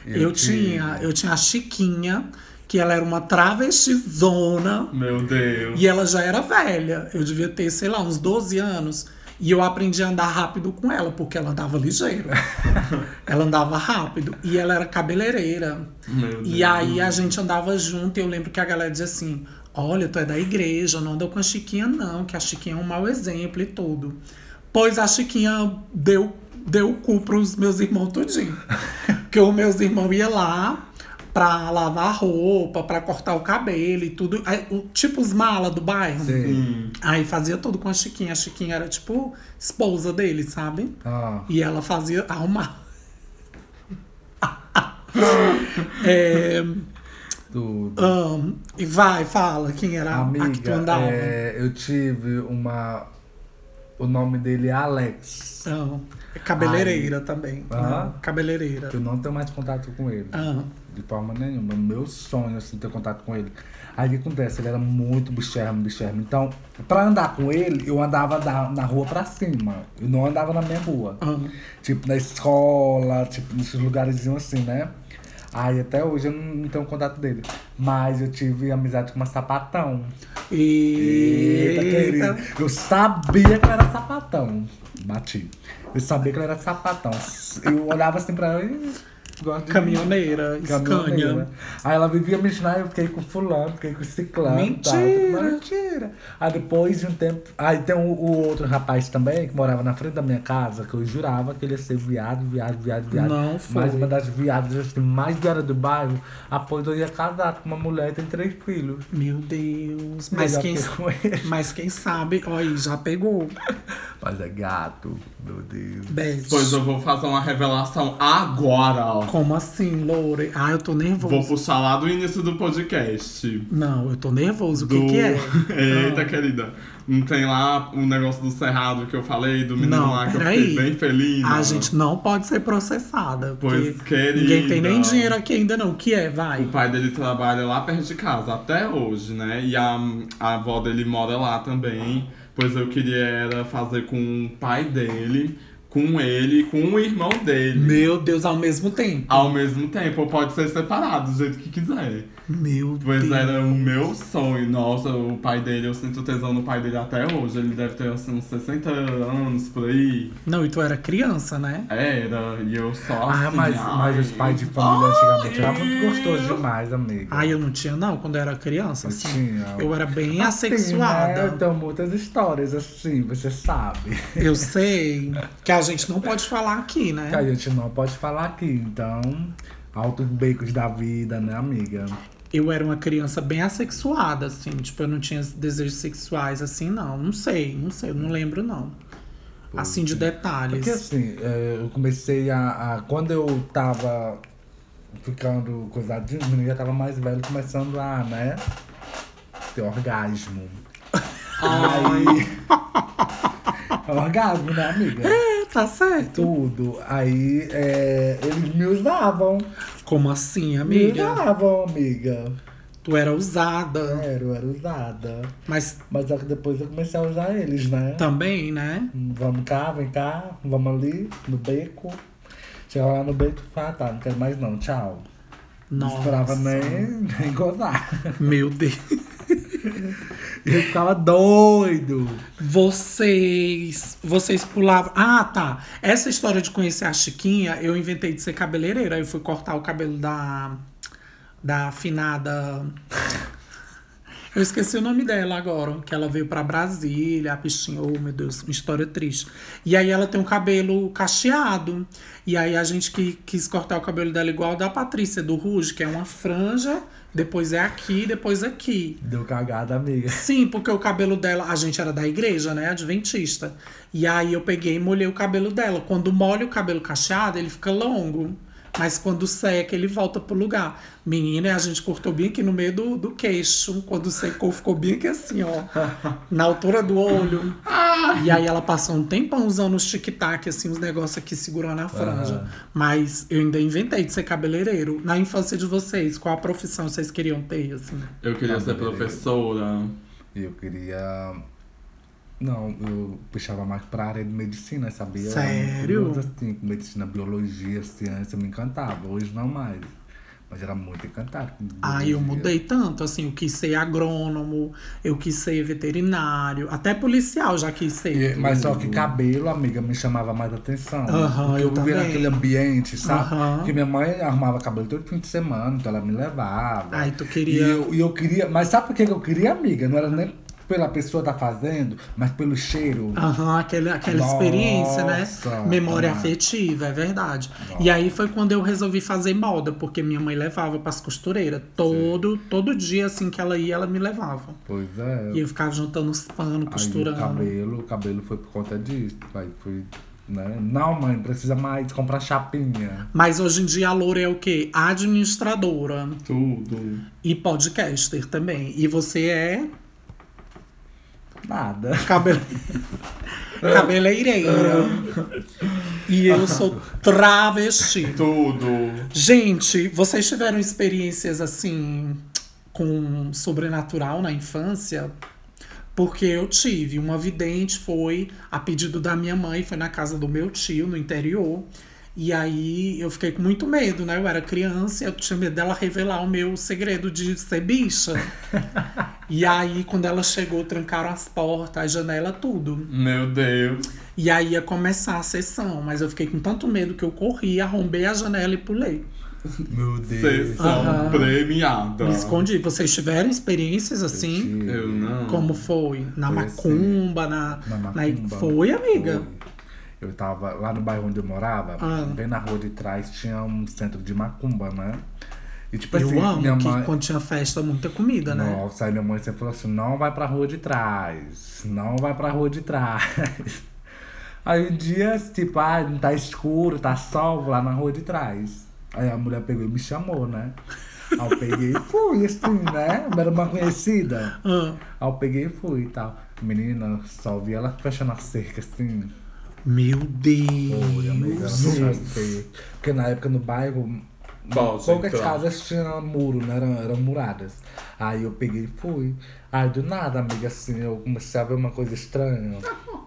Eu, tinha. Eu tinha a Chiquinha, que ela era uma travestizona. Meu Deus. E ela já era velha. Eu devia ter, sei lá, uns 12 anos. E eu aprendi a andar rápido com ela, porque ela andava ligeiro. ela andava rápido. E ela era cabeleireira. Meu E Deus. aí a gente andava junto e eu lembro que a galera dizia assim: Olha, tu é da igreja, não anda com a Chiquinha, não, que a Chiquinha é um mau exemplo e tudo. Pois a Chiquinha deu, deu o cu pros meus irmãos tudinho. que os meus irmãos iam lá pra lavar roupa, pra cortar o cabelo e tudo. Aí, o- tipo os malas do bairro. Sim. Sim. Aí fazia tudo com a Chiquinha. A Chiquinha era tipo esposa dele, sabe? Ah, E ela fazia arrumar. é, tudo. ahn, e vai, fala quem era a que tu Amiga, andava. é, eu tive uma. O nome dele é Alex. Ahn, é cabeleireira também. Ah. Não, cabeleireira. Eu não tenho mais contato com ele. Ahn, De forma nenhuma. Meu sonho, assim, ter contato com ele. Aí o que acontece? Ele era muito bichermo, bichermo. Então, pra andar com ele, eu andava da, na rua pra cima. Eu não andava na minha rua. Tipo, na escola, tipo, nesses lugares assim, né? Aí até hoje eu não, tenho contato dele. Mas eu tive amizade com uma sapatão. Eita, querido. Eita. Eu sabia que ela era sapatão. Bati. Eu sabia que ela era sapatão. Eu olhava assim pra ela e. gosto de- Caminhoneira, Caminhoneira. Scania. Aí ela vivia me ensinar, eu fiquei com fulano, fiquei com ciclano. e tal. Mentira. Mentira. Aí depois de um tempo. Aí tem o, o outro rapaz também, que morava na frente da minha casa, que eu jurava que ele ia ser viado, viado, viado, viado. Não foi. Mas uma das viadas assim, mais viadas do bairro, após eu ia casar com uma mulher e tem três filhos. Meu Deus. Eu Mas quem, mas quem sabe, ó, aí já pegou. Mas é gato, meu Deus. Beth. Pois eu vou fazer uma revelação agora, ó. Como assim, Loure? Ah, eu tô nervoso. Vou puxar lá do início do podcast. Não, eu tô nervoso. O Do... que que é? Eita, Ah. querida. Não tem lá o negócio do cerrado que eu falei, do menino Não, lá que eu fiquei bem feliz. A gente não pode ser processada. Pois, querida. ninguém tem nem dinheiro aqui ainda não. O que é? Vai. O pai dele trabalha lá perto de casa, até hoje, né? E a, a avó dele mora lá também. Pois eu queria era fazer com o pai dele, com ele e com o irmão dele. Meu Deus, ao mesmo tempo. Ao mesmo tempo, ou pode ser separado, do jeito que quiser. Meu Pois Deus. era o meu sonho. Nossa, o pai dele, eu sinto tesão no pai dele até hoje. Ele deve ter assim, uns 60 anos por aí. Não, e tu era criança, né? Era, e eu só Ah, assim, mas, ai. mas os pais de família antigamente eram muito gostosos demais, amiga. Ah, eu não tinha, não, quando eu era criança, Eu assim. tinha. Eu era bem Assim, né? assexuada. Eu tenho muitas histórias assim, você sabe. Eu sei que a gente não pode falar aqui, Que né? a gente não pode falar aqui, então. Altos becos da vida, né, amiga? Eu era uma criança bem assexuada, assim. Tipo, eu não tinha desejos sexuais, assim, não. Não sei, não sei, eu não lembro, não. Assim, de detalhes. Porque assim, é, eu comecei a, a- Quando eu tava ficando coisadinho, meninos já tava mais velho, começando a, né? Ter orgasmo. Aí. É orgasmo, né, amiga? É, tá certo. tudo. Aí é, eles me usavam. Como assim, amiga? usavam, amiga. Tu era usada. Era, eu era usada. Mas Mas só que depois eu comecei a usar eles, né? também, né? Vamos cá, vem cá, vamos ali, no beco. Chegava lá no beco, ah tá, não quero mais não, tchau. Não Nossa. esperava nem, nem gozar. Meu Deus. Eu ficava doido. Vocês. Vocês pulavam. Ah, tá. Essa história de conhecer a Chiquinha, eu inventei de ser cabeleireira. Eu fui cortar o cabelo da. Da afinada. Eu esqueci o nome dela agora, que ela veio pra Brasília, a bichinha, oh meu Deus, uma história triste. E aí ela tem um cabelo cacheado. E aí a gente que quis cortar o cabelo dela igual da Patrícia do Ruge, que é uma franja, depois é aqui, depois aqui. Deu cagada, amiga. Sim, porque o cabelo dela, a gente era da igreja, né? Adventista. E aí eu peguei e molhei o cabelo dela. Quando molha o cabelo cacheado, ele fica longo. Mas quando seca, ele volta pro lugar. Menina, a gente cortou bem aqui no meio do, do queixo. Quando secou, ficou bem aqui assim, ó. Na altura do olho. E aí ela passou um tempão usando os tic-tac, assim, os negócios aqui segurando a franja. Mas eu ainda inventei de ser cabeleireiro. Na infância de vocês, qual a profissão vocês queriam ter, assim? Eu queria ser professora. Eu queria. Não, eu puxava mais pra área de medicina, sabia? Muito Sério? curioso, assim, medicina, biologia, ciência, me encantava. Hoje não mais. Mas era muito encantado. Ah, eu mudei tanto, assim, eu quis ser agrônomo, eu quis ser veterinário, até policial já quis ser. E- mas só que cabelo, amiga, me chamava mais atenção. Aham, eu eu também. naquele ambiente, sabe? Aham. Porque minha mãe arrumava cabelo todo fim de semana, então ela me levava. Ai, tu E queria. eu, e eu queria. Mas sabe por que eu queria, amiga? Não era nem pela pessoa tá fazendo, mas pelo cheiro. Aham, aquele, aquela Nossa, experiência, né? Memória ah. afetiva, é verdade. E aí foi quando eu resolvi fazer moda, porque minha mãe levava pras costureiras. Todo, todo dia, assim que ela ia, ela me levava. Pois é. E eu ficava juntando os panos, Aí o costurando. cabelo, o cabelo foi por conta disso. Aí foi. Né? Não, mãe, precisa mais comprar chapinha. Mas hoje em dia a Loura é o quê? Administradora Tudo. e podcaster também. E você é Nada. Cabele... Cabeleireira. e eu sou travesti. Tudo. Gente, vocês tiveram experiências assim com sobrenatural na infância? Porque eu tive. Uma vidente foi a pedido da minha mãe, foi na casa do meu tio, no interior. E aí eu fiquei com muito medo, né? Eu era criança e eu tinha medo dela revelar o meu segredo de ser bicha. e aí, quando ela chegou, trancaram as portas, a janela, tudo. Meu Deus. E aí ia começar a sessão, mas eu fiquei com tanto medo que eu corri, arrombei a janela e pulei. Meu Deus. Sessão Aham. premiada. Me escondi. Vocês tiveram experiências assim? Eu não. Como foi? Na Foi macumba, na, Na na- macumba. Foi, amiga? Foi. Eu tava lá no bairro onde eu morava, Ah. bem na rua de trás, tinha um centro de macumba, né? E tipo Eu assim, amo minha que mãe. quando tinha festa, muita comida, né? Nossa, aí minha mãe sempre falou assim: não vai pra rua de trás, não vai pra rua de trás. Aí um dia, tipo, ah, não tá escuro, tá sol, vou lá na rua de trás. Aí a mulher pegou e me chamou, né? Aí eu peguei e fui, assim, né? Era uma conhecida. Ah, Aí eu peguei e fui e tal. Menina, só vi ela fechando a cerca, assim. Meu Foi, Deus! a cerca. Porque na época no bairro, Pode poucas entrar. casas tinham muro, né? Eram, eram muradas. Aí eu peguei e fui. Aí do nada, amiga, assim, eu comecei a ver uma coisa estranha.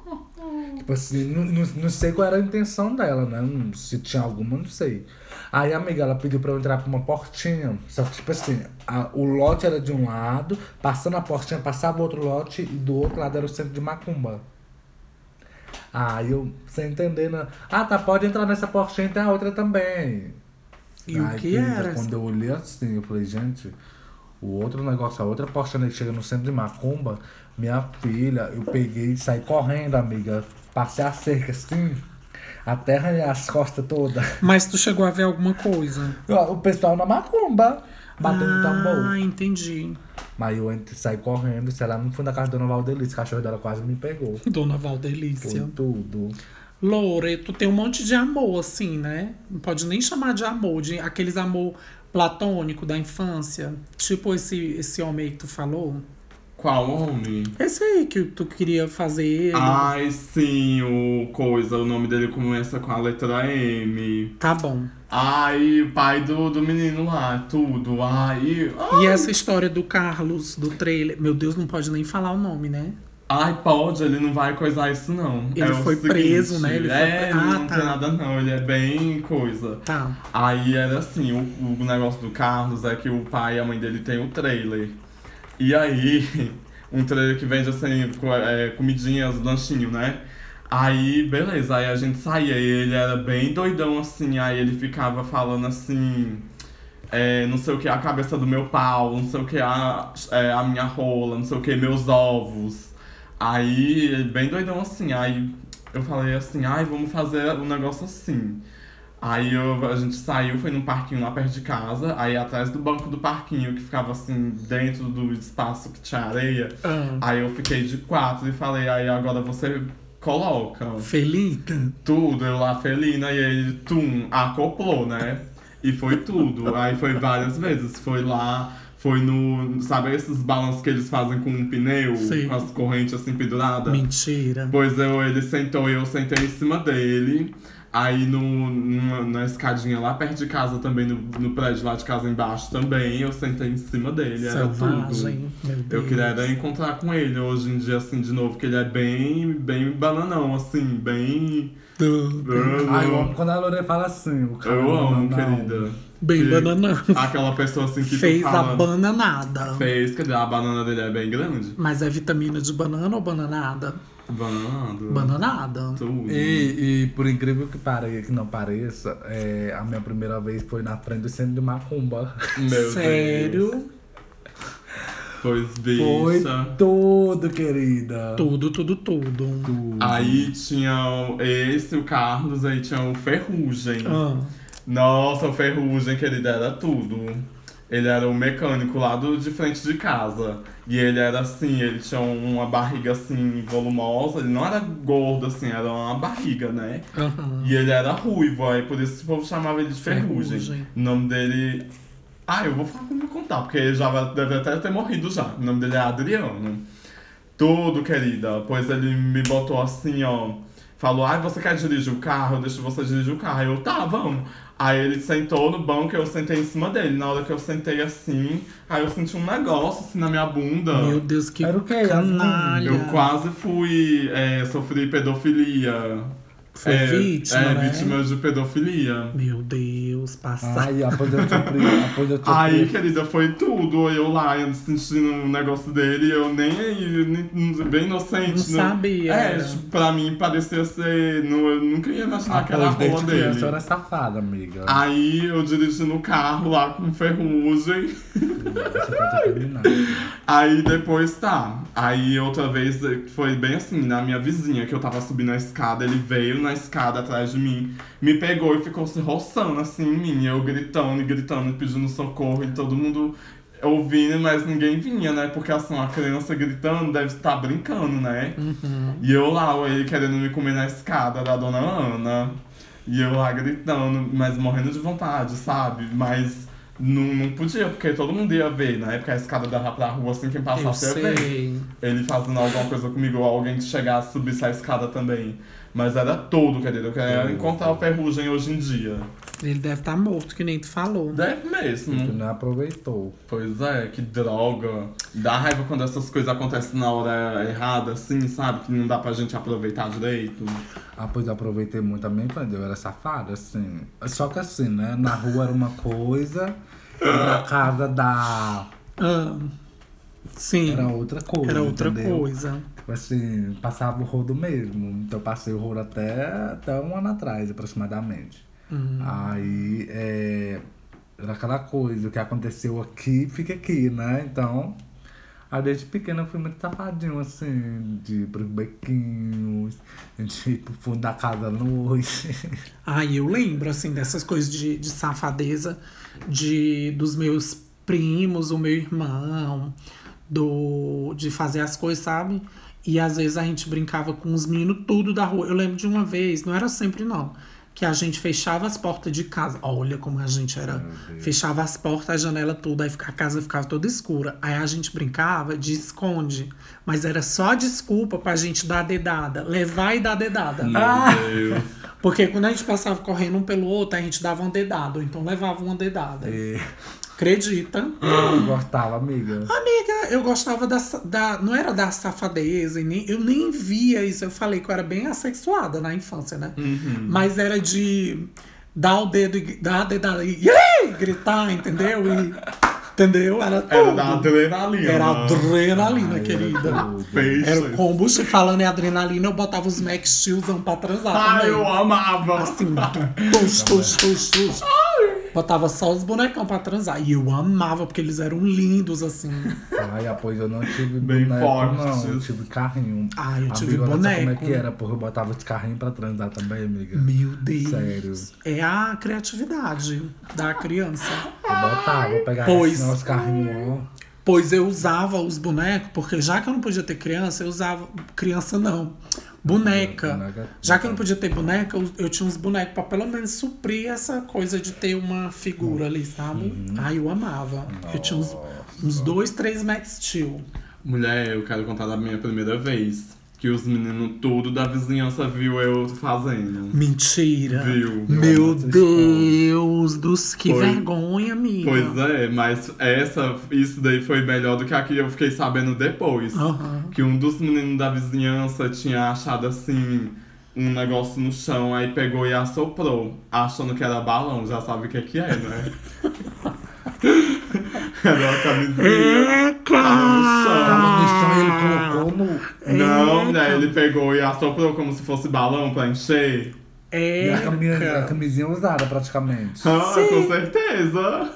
Tipo assim, não, não, não sei qual era a intenção dela, né? Não- Se tinha alguma, não sei. Aí a amiga, ela pediu pra eu entrar por uma portinha. Só que, tipo assim, a- o lote era de um lado, passando a portinha, passava outro lote e do outro lado era o centro de Macumba. Aí eu, sem entender, né? Ah, tá, pode entrar nessa portinha e tem a outra também. E o que querida, era? Quando eu olhei assim, eu falei, gente, o outro negócio, a outra portinha que chega no centro de Macumba, minha filha, eu peguei e saí correndo, amiga. Passei a cerca assim, até arranhar as costas todas. Mas tu chegou a ver alguma coisa? O pessoal na Macumba, batendo ah, tambor. entendi. Mas eu saí correndo, sei lá, não fui na casa da Dona Valdelice, o cachorro dela quase me pegou. Dona Foi Valdelícia. tudo. Lore, tu tem um monte de amor, assim, né? Não pode nem chamar de amor, de aqueles amor platônico da infância. Tipo esse, esse homem aí que tu falou. Qual homem? Esse aí que tu queria fazer. Ai, sim, o coisa. O nome dele começa com a letra M. Tá bom. Ai, o pai do, do menino lá, tudo. Ai, E essa história do Carlos, do trailer. Meu Deus, não pode nem falar o nome, né? ai, pode, ele não vai coisar isso não. Ele É foi preso, seguinte, né? Ele foi é, pre- Ah, não tá. tem nada não, ele é bem coisa. Tá. Aí era assim, o, o negócio do Carlos é que o pai e a mãe dele tem o trailer. E aí, um trailer que vende assim, é, comidinhas, lanchinho, né? Aí, beleza, aí a gente saía e ele era bem doidão assim, aí ele ficava falando assim. é, não sei o que, a cabeça do meu pau, não sei o que, a, é, a minha rola, não sei o que, meus ovos. Aí, bem doidão assim, aí eu falei assim, ai, vamos fazer um negócio assim. Aí eu- a gente saiu, foi num parquinho lá perto de casa, aí atrás do banco do parquinho, que ficava assim, dentro do espaço que tinha areia, Ah, aí eu fiquei de quatro e falei, aí agora você coloca Felita. tudo, eu lá felina, e ele, tum, acoplou, né? E foi tudo. Aí foi várias vezes, foi lá, foi no, sabe esses balanços que eles fazem com um pneu, Sim. com as correntes assim penduradas? Mentira. Pois eu, ele sentou e eu sentei em cima dele. Aí no, numa- na escadinha lá perto de casa também, no, no prédio lá de casa embaixo também, eu sentei em cima dele. Era tudo. Selvagem. Meu Deus. Eu queria era encontrar com ele hoje em dia, assim, de novo, que ele é bem, bem bananão, assim, bem. Ai, eu amo quando a Lorena fala assim. O cara Eu amo, não. querida. Bem Que- bananão. Aquela pessoa assim que Fez tu a fala. bananada. Fez, cadê? A banana dele é bem grande. Mas é vitamina de banana ou bananada? Bananado. Bananada. Tudo. E, e por incrível que, pare, que não pareça, é, a minha primeira vez foi na frente do centro de Macumba. Meu Sério? Deus. Pois, Foi bicha. tudo, querida. Tudo, tudo, tudo. Tudo. Aí tinha esse, o Carlos, aí tinha o Ferrugem. Ah, Nossa, o Ferrugem, querida, era tudo. Ele era o mecânico lá do, de frente de casa. E ele era assim, ele tinha uma barriga assim, volumosa. Ele não era gordo assim, era uma barriga, né? aham. E ele era ruivo, aí por isso o povo chamava ele de Ferrugem. Ferrugem. O nome dele. Ah, eu vou falar como contar, porque ele já deve até ter morrido já. O nome dele é Adriano. Tudo, querida. Pois ele me botou assim, ó. Falou, ai, você quer dirigir o carro? Eu deixo você dirigir o carro. Aí eu, tá, vamos. Aí ele sentou no banco e eu sentei em cima dele. Na hora que eu sentei assim, aí eu senti um negócio assim na minha bunda. Meu Deus, que Era o quê, canalha. Eu quase fui, é, sofri pedofilia. Foi é, vítima, é, né? vítima de pedofilia. Meu Deus, passar. Ai, após eu te pri- após eu te Aí, querida, foi tudo. Eu lá, eu sentindo um negócio dele, eu nem, nem bem inocente. Não né? sabia. É, pra mim parecia ser. Não, eu nunca ia imaginar após aquela desde rola criança eu dele. era safada, amiga. Aí eu dirigi no carro lá com ferrugem. Aí depois tá. Aí outra vez foi bem assim, na minha vizinha, que eu tava subindo a escada, ele veio na escada atrás de mim, me pegou e ficou se roçando assim em mim, eu gritando e gritando, e pedindo socorro, e todo mundo ouvindo, mas ninguém vinha, né? Porque assim, uma criança gritando deve estar brincando, né? Uhum. E eu lá, ele querendo me comer na escada da dona Ana. E eu lá gritando, mas morrendo de vontade, sabe? Mas não, não podia, porque todo mundo ia ver. Na época a escada dava pra rua, assim, quem passasse ia ver. Ele fazendo alguma coisa comigo, ou alguém que chegasse, subisse a escada também. Mas era todo, querido. Eu queria Tudo. encontrar o Ferrugem hoje em dia. Ele deve estar morto, que nem tu falou. Deve Tu mesmo. não aproveitou. Pois é, que droga. Dá raiva quando essas coisas acontecem na hora errada, assim, sabe? Que não dá pra gente aproveitar direito. Ah, pois eu aproveitei muito também quando eu era safada, assim. Só que assim, né? Na rua era uma coisa, e na casa da. Ah, sim. Era outra coisa. Era outra entendeu? coisa. Assim, passava o rodo mesmo. Então eu passei o rodo até, até um ano atrás, aproximadamente. Uhum. Aí é, era aquela coisa, o que aconteceu aqui, fica aqui, né? Então, aí desde pequena eu fui muito safadinho, assim, de ir pros bequinhos, de ir pro fundo da casa à noite. Aí eu lembro, assim, dessas coisas de, de safadeza de, dos meus primos, o meu irmão, do, de fazer as coisas, sabe? E às vezes a gente brincava com os meninos tudo da rua. Eu lembro de uma vez, não era sempre não, que a gente fechava as portas de casa. Olha como a gente era. Fechava as portas, a janela tudo, aí a casa ficava toda escura. Aí a gente brincava de esconde. Mas era só desculpa pra gente dar a dedada. Levar e dar a dedada. Meu Ah! Deus. Porque quando a gente passava correndo um pelo outro, a gente dava uma dedada. Ou então levava uma dedada. E Acredita? eu gostava, amiga. Amiga, eu gostava da, da. Não era da safadeza, e nem, eu nem via isso. Eu falei que eu era bem assexuada na infância, né? Uhum. Mas era de dar o dedo e dar a dedada e gritar, entendeu? E, entendeu? Era tudo. Era da adrenalina. Era adrenalina, Ai, querida. era. Era o combo, falando em adrenalina, eu botava os Max Steelzão pra transar também. eu amava. Assim, tus, tus, tus, tus. Botava só os bonecão pra transar. E eu amava, porque eles eram lindos, assim. Ai, pois eu não tive Bem boneco, fortes. não. Eu tive carrinho. Ah, eu tive amiga, olha só como é boneco. que era, porra. Eu botava esse carrinho pra transar também, amiga. Meu Deus. Sério. É a criatividade da criança. Eu botava, eu pegava Pois. assim, os carrinhos, ó. Pois eu usava os bonecos, porque já que eu não podia ter criança, eu usava. Criança não. Boneca. Boneca. Já que eu não podia ter boneca, eu, eu tinha uns bonecos pra pelo menos suprir essa coisa de ter uma figura ali, sabe? Uhum. Ai, eu amava. Eu tinha uns, uns dois, três Max Steel. Mulher, eu quero contar da minha primeira vez. Que os meninos tudo da vizinhança viu eu fazendo. Mentira. Viu? Meu Deus dos que Foi. vergonha, amiga. Pois é, mas essa, isso daí foi melhor do que a que eu fiquei sabendo depois. Aham. Que um dos meninos da vizinhança tinha achado assim um negócio no chão, aí pegou e assoprou, achando que era balão, já sabe o que, que é, né? era uma camisinha. Tava no chão. Tava no chão e ele colocou no. Não, né? Ele pegou e assoprou como se fosse balão pra encher. E a, camisinha, a Eca. camisinha usada praticamente. Ah, Sim. com certeza.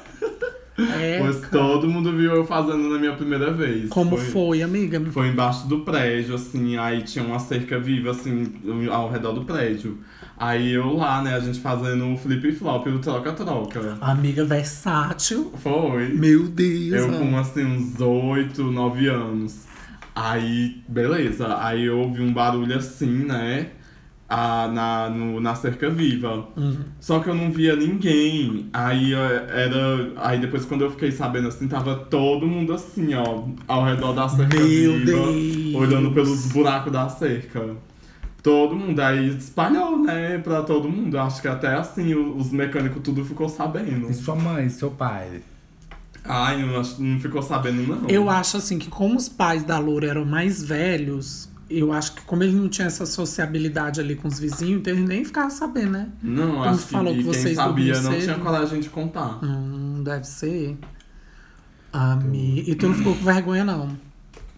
Eca. Pois todo mundo viu eu fazendo na minha primeira vez. Como foi, amiga? Foi embaixo do prédio, assim, aí tinha uma cerca viva, assim, ao redor do prédio. Aí eu lá, né, a gente fazendo o flip flop, o troca-troca. Amiga versátil. Foi. Meu Deus. Eu com, assim, uns 8, 9 anos. Aí, beleza. Aí eu ouvi um barulho assim, né, a, na, no, na cerca viva. Uhum. Só que eu não via ninguém. Aí eh, era. Aí depois quando eu fiquei sabendo assim, tava todo mundo assim, ó, ao redor da cerca Meu viva, Deus. olhando pelos buracos da cerca. Todo mundo aí espalhou, né, pra todo mundo. Acho que até assim os mecânicos tudo ficou sabendo. E sua mãe, seu pai? Ai, não, não ficou sabendo, não. Eu acho assim que como os pais da Loura eram mais velhos, eu acho que como eles não tinham essa sociabilidade ali com os vizinhos, então eles nem ficavam sabendo, né? Não, Tu acho que falou que quem vocês sabia dormiam não cedo. tinha coragem de contar. Hum, deve ser. Ami... E tu não ficou com vergonha, não?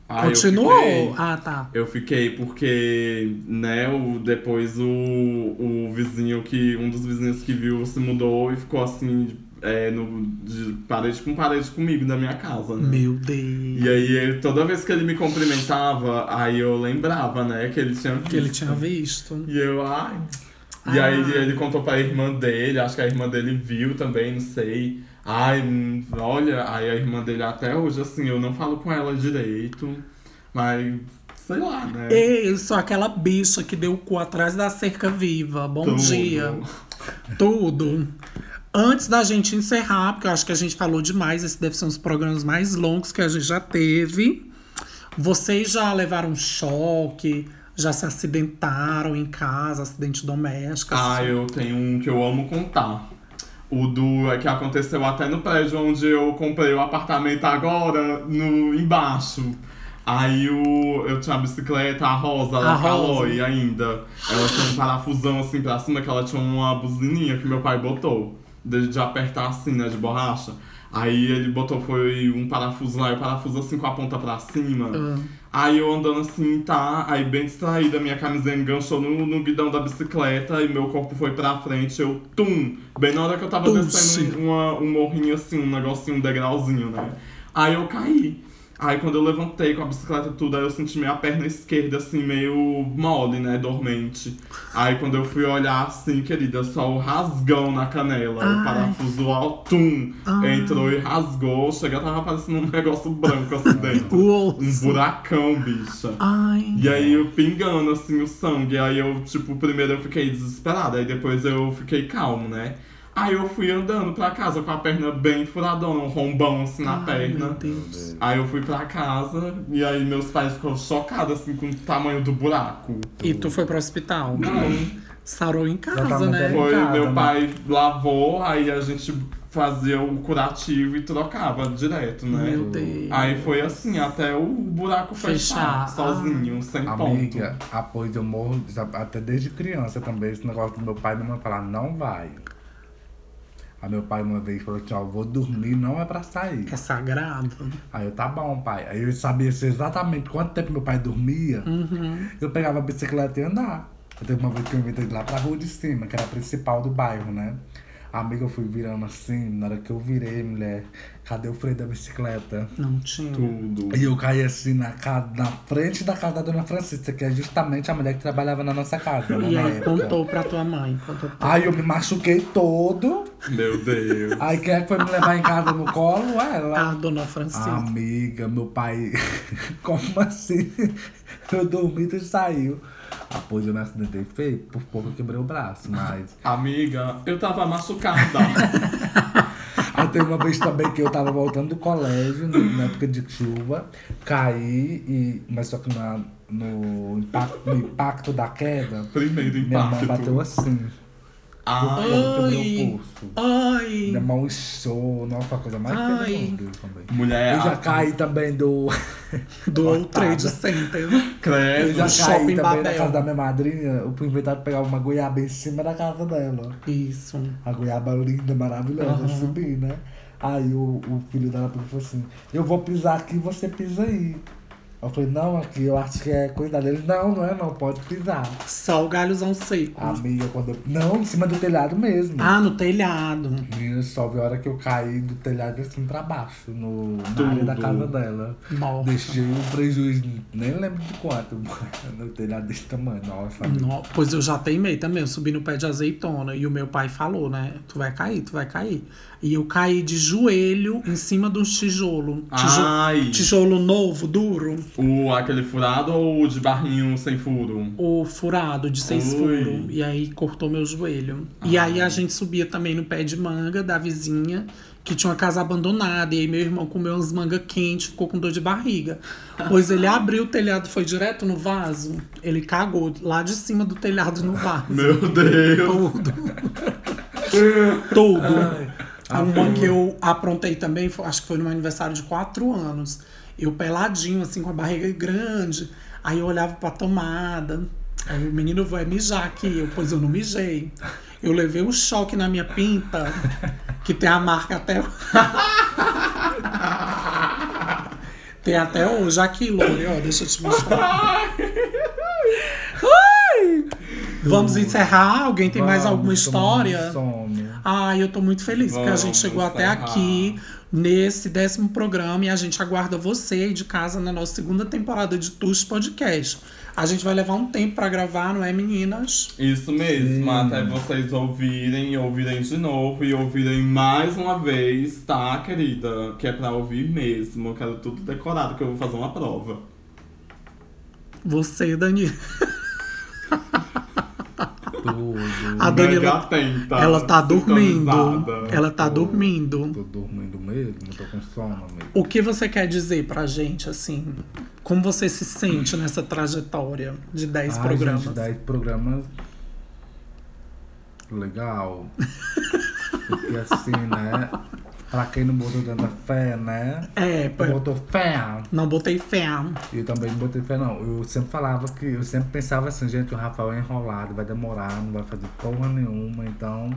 Eu Continuou? fiquei- Ah, tá. Eu fiquei porque, né, o, depois o, o vizinho que. Um dos vizinhos que viu se mudou e ficou assim, é, no, de parede com parede comigo na minha casa, né? Meu Deus. E aí, ele- toda vez que ele me cumprimentava, aí eu lembrava, né, que ele tinha visto. Que ele tinha visto. E eu, ai. E Ah. aí ele contou pra irmã dele, acho que a irmã dele viu também, não sei. Ai, olha, aí a irmã dele até hoje, assim, eu não falo com ela direito, mas sei lá, né? Ei, eu sou aquela bicha que deu o cu atrás da cerca viva. Bom Tudo. dia. Tudo. Antes da gente encerrar, porque eu acho que a gente falou demais, esse deve ser um dos programas mais longos que a gente já teve. Vocês já levaram choque? Já se acidentaram em casa, acidente doméstico? Ah, eu tenho um que eu amo contar. O do é que aconteceu até no prédio onde eu comprei o apartamento agora, no embaixo. Aí o, eu tinha a bicicleta, a rosa, A. Caloi ainda. Ela tinha um parafusão assim pra cima, que ela tinha uma buzininha que meu pai botou. De, de apertar assim, né, de borracha. Aí ele botou, foi um parafuso lá, e o parafuso assim com a ponta pra cima. Ah. Aí eu andando assim, tá? Aí bem distraída, minha camiseta enganchou no, no guidão da bicicleta e meu corpo foi pra frente. Eu, tum! Bem na hora que eu tava Tum, descendo uma, um morrinho assim, um negocinho, um degrauzinho, né? Aí eu caí. Aí quando eu levantei com a bicicleta tudo, aí eu senti minha perna esquerda assim, meio mole, né? Dormente. Aí quando eu fui olhar assim, querida, só o rasgão na canela. Ai. O parafuso altum Ai. entrou e rasgou. Chega, tava parecendo um negócio branco assim dentro. Um buracão, bicha. Ai. E aí eu pingando assim o sangue. Aí eu, tipo, primeiro eu fiquei desesperada, aí depois eu fiquei calmo, né? Aí eu fui andando pra casa com a perna bem furadona, um rombão assim na Ai, perna. Meu Deus. Aí eu fui pra casa e aí meus pais ficaram chocados assim com o tamanho do buraco. E tu foi pro hospital? Não. Sarou em casa, né? Foi, casa, meu né? pai lavou, aí a gente fazia o curativo e trocava direto, né? Meu Deus. Aí foi assim, até o buraco fechar, Fechar. sozinho, sem Amiga, ponto. após eu morro, até desde criança também, esse negócio do meu pai e minha mãe falar, não vai. Aí meu pai uma vez falou assim, ó, vou dormir, não é pra sair. É sagrado. Aí eu, tá bom, pai. Aí eu sabia exatamente quanto tempo meu pai dormia. Uhum. Eu pegava a bicicleta e ia andar. Eu teve uma vez que eu inventei de lá pra rua de cima, que era a principal do bairro, né? Amiga, eu fui virando assim, na hora que eu virei, mulher, cadê o freio da bicicleta? Não tinha. Tudo. E eu caí assim na, ca- na frente da casa da dona Francisca, que é justamente a mulher que trabalhava na nossa casa. né, E na aí época. contou pra tua mãe. Contou pra... Aí eu me machuquei todo. Meu Deus. Aí quem é que foi me levar em casa no colo? Ela. A dona Francisca. Amiga, meu pai. Como assim? Eu dormi e saiu. Após eu me acidentei feio, por pouco eu quebrei o braço, mas. Amiga, eu tava machucada. Aí teve uma vez também que eu tava voltando do colégio, no- na época de chuva, caí, e, mas só que na, no, impacto, no impacto da queda, Primeiro minha mão impacto. bateu assim. Ah, Eu Ai. o pulso. Ai. Minha mão inchou, nossa, a coisa mais Ai. feia do mundo também. mulher. Eu já caí também do. Do. Trade Center. Eu Credo. já No caí shopping também na Babel. casa da minha madrinha. Eu fui inventar de pegar uma goiaba em cima da casa dela. Isso. A goiaba linda, maravilhosa, eu subi, né? Aí o, o filho dela falou assim: Eu vou pisar aqui, você pisa aí. Eu falei: Não, aqui eu acho que é coisa dele. Não, não é, não, pode pisar. Só o galhozão seco. Amiga, quando eu. Não, em cima do telhado mesmo. Ah, no telhado. Menina, só vi a hora que eu caí do telhado assim pra baixo, no, na área da casa dela. Morta. Deixei um prejuízo, nem lembro de quanto, no telhado desse tamanho. Nossa. No- Pois eu já teimei também, eu subi no pé de azeitona e o meu pai falou, né? Tu vai cair, tu vai cair. E eu caí de joelho em cima de um tijolo. Tijo- Ai. Tijolo novo, duro. O, aquele furado ou o de barrinho sem furo? O furado de seis furos. E aí cortou meu joelho. E aí a gente subia também no pé de manga da vizinha, que tinha uma casa abandonada. E aí meu irmão comeu umas mangas quentes, ficou com dor de barriga. Pois ele abriu o telhado, foi direto no vaso. Ele cagou lá de cima do telhado no vaso. Meu Deus. Tudo. Tudo. Uma que eu aprontei também, acho que foi no meu aniversário de 4 anos. Eu peladinho, assim, com a barriga grande. Aí eu olhava pra tomada. Aí o menino vai mijar aqui. Eu, pois eu não mijei. Eu levei um choque na minha pinta, que tem a marca até. tem até hoje aqui, Lore, ó, deixa eu te mostrar. Ai! Vamos encerrar? Alguém tem mais Vamos, alguma morrendo de história? Ah, eu tô muito feliz porque a gente Vamos chegou até encerrar. aqui nesse décimo programa e a gente aguarda você aí de casa na nossa segunda temporada de Tush Podcast. A gente vai levar um tempo pra gravar, não é, meninas? Isso mesmo, Sim. até vocês ouvirem, ouvirem de novo e ouvirem mais uma vez, tá, querida? Que é pra ouvir mesmo. Eu quero tudo decorado, que eu vou fazer uma prova. Você, Dani. Tudo. A Daniela, atenta, ela tá dormindo. Ela tá Tô- dormindo. Tô dormindo mesmo, tô com sono mesmo. O que você quer dizer pra gente, assim? Como você se sente nessa trajetória de 10 Ai, programas? Gente, 10 programas. Legal. Porque assim, né? Pra quem não botou tanta fé, né? É, pô, botou fé. não botei fé. Eu também não botei fé, não. Eu sempre falava que. Eu sempre pensava assim, gente, o Rafael é enrolado, vai demorar, não vai fazer porra nenhuma, então.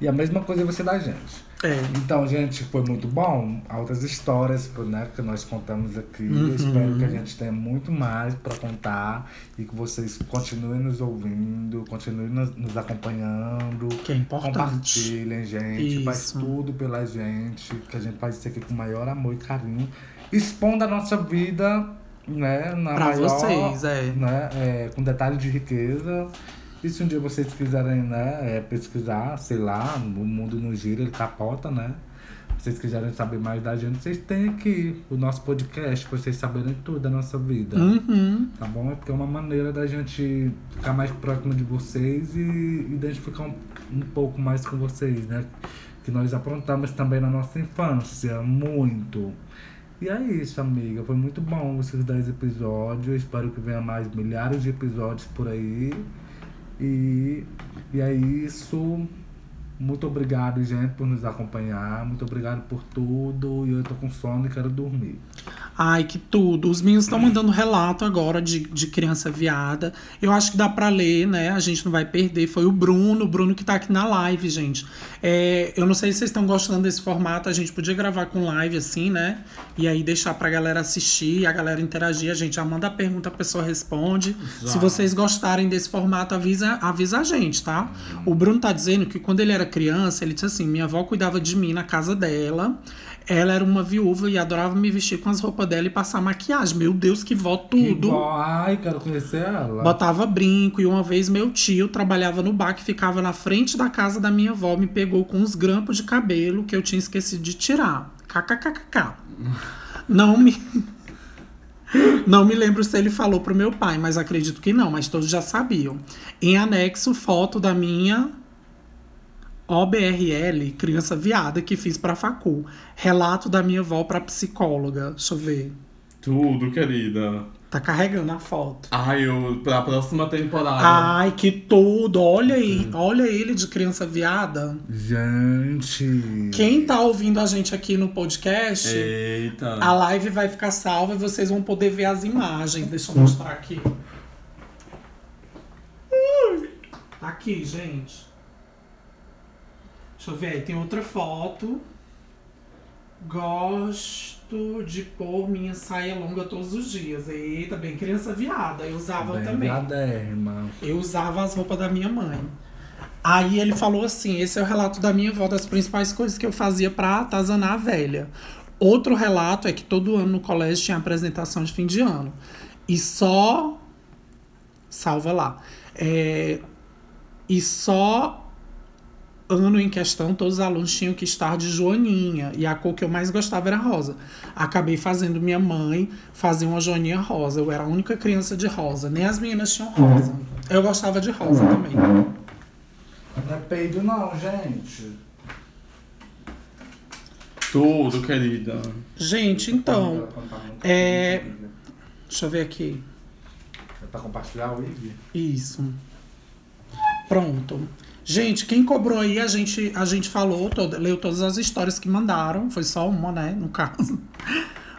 E a mesma coisa ser da gente. É. Então, gente, foi muito bom. Outras histórias né, que nós contamos aqui. Uhum. Espero que a gente tenha muito mais para contar e que vocês continuem nos ouvindo, continuem nos, nos acompanhando. Que é importante. Compartilhem, gente. Faz Isso. tudo pela gente. Que a gente faz isso aqui com o maior amor e carinho. expondo a nossa vida, né? Na Pra maior, vocês, é. Né, é, com detalhes de riqueza. E se um dia vocês quiserem, né, é, pesquisar, sei lá, o mundo não gira, ele capota, né? Se vocês quiserem saber mais da gente, vocês têm aqui o nosso podcast, pra vocês saberem tudo da nossa vida. Uhum. Tá bom? É porque é uma maneira da gente ficar mais próximo de vocês e identificar um, um pouco mais com vocês, né? Que nós aprontamos também na nossa infância, muito. E é isso, amiga. Foi muito bom esses 10 episódios. Espero que venha mais milhares de episódios por aí. E, e é isso. Muito obrigado, gente, por nos acompanhar. Muito obrigado por tudo. E eu tô com sono e quero dormir. Ai, que tudo. Os meninos estão mandando relato agora de, de criança viada. Eu acho que dá pra ler, né? A gente não vai perder. Foi o Bruno, o Bruno que tá aqui na live, gente. É, eu não sei se vocês estão gostando desse formato. A gente podia gravar com live assim, né? E aí deixar pra galera assistir, a galera interagir. A gente já manda a pergunta, a pessoa responde. Já. Se vocês gostarem desse formato, avisa, avisa a gente, tá? O Bruno tá dizendo que quando ele era criança, ele disse assim: minha avó cuidava de mim na casa dela. Ela era uma viúva e adorava me vestir com as roupas dela e passar maquiagem. Meu Deus, que vó Que tudo! bom. Ai, quero conhecer ela. Botava brinco e uma vez meu tio trabalhava no bar que ficava na frente da casa da minha avó, me pegou com uns grampos de cabelo que eu tinha esquecido de tirar. KKKKK. Não me Não me lembro se ele falou pro meu pai, mas acredito que não, mas todos já sabiam. Em anexo, foto da minha OBRL, criança viada, que fiz pra facul. Relato da minha avó pra psicóloga. Deixa eu ver. Tudo, querida. Tá carregando a foto. Ai, eu, pra próxima temporada. Ai, que tudo! Olha aí, olha ele de criança viada. Gente. Quem tá ouvindo a gente aqui no podcast, Eita. a live vai ficar salva e vocês vão poder ver as imagens. Deixa eu mostrar aqui. Tá aqui, gente. Deixa eu ver aí, tem outra foto. Gosto de pôr minha saia longa todos os dias. Eita, bem criança viada. Eu usava Bem também. viadérrima. Eu usava as roupas da minha mãe. Aí ele falou assim: esse é o relato da minha avó, das principais coisas que eu fazia pra atazanar a velha. Outro relato é que todo ano no colégio tinha apresentação de fim de ano. E só. Salva lá. É, e só ano em questão, todos os alunos tinham que estar de joaninha. E a cor que eu mais gostava era rosa. Acabei fazendo minha mãe fazer uma joaninha rosa. Eu era a única criança de rosa. Nem as meninas tinham rosa. Eu gostava de rosa também. Não é peido não, gente. Tudo, querida. Gente, então. é- Deixa eu ver aqui. É pra compartilhar o vídeo? Isso. Pronto. Gente, quem cobrou aí, a gente, a gente falou, toda, leu todas as histórias que mandaram. Foi só uma, né, no caso.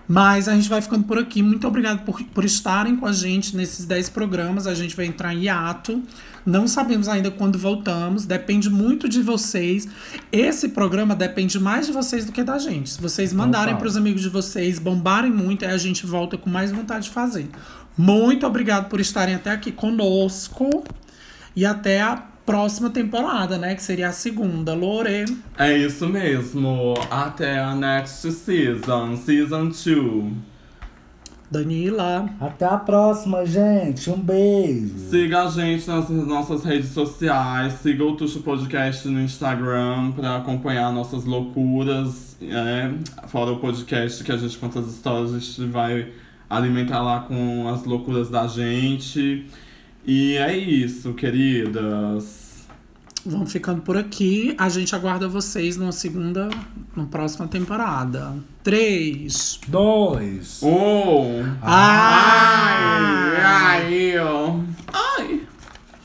Mas a gente vai ficando por aqui. Muito obrigado por, por estarem com a gente nesses 10 programas. A gente vai entrar em hiato. Não sabemos ainda quando voltamos. Depende muito de vocês. Esse programa depende mais de vocês do que da gente. Se vocês mandarem Total. para os amigos de vocês, bombarem muito, aí a gente volta com mais vontade de fazer. Muito obrigado por estarem até aqui conosco. E até a próxima temporada, né? Que seria a segunda. Lore. É isso mesmo. Até a next season, season 2. Danila. Até a próxima, gente. Um beijo. Siga a gente nas nossas redes sociais. Siga o Tuxo Podcast no Instagram pra acompanhar nossas loucuras. é, fora o podcast que a gente conta as histórias, a gente vai alimentar lá com as loucuras da gente. E é isso, queridas. Vamos ficando por aqui. A gente aguarda vocês numa segunda, na próxima temporada. Três, dois, um. Ai, ai, ai. ai.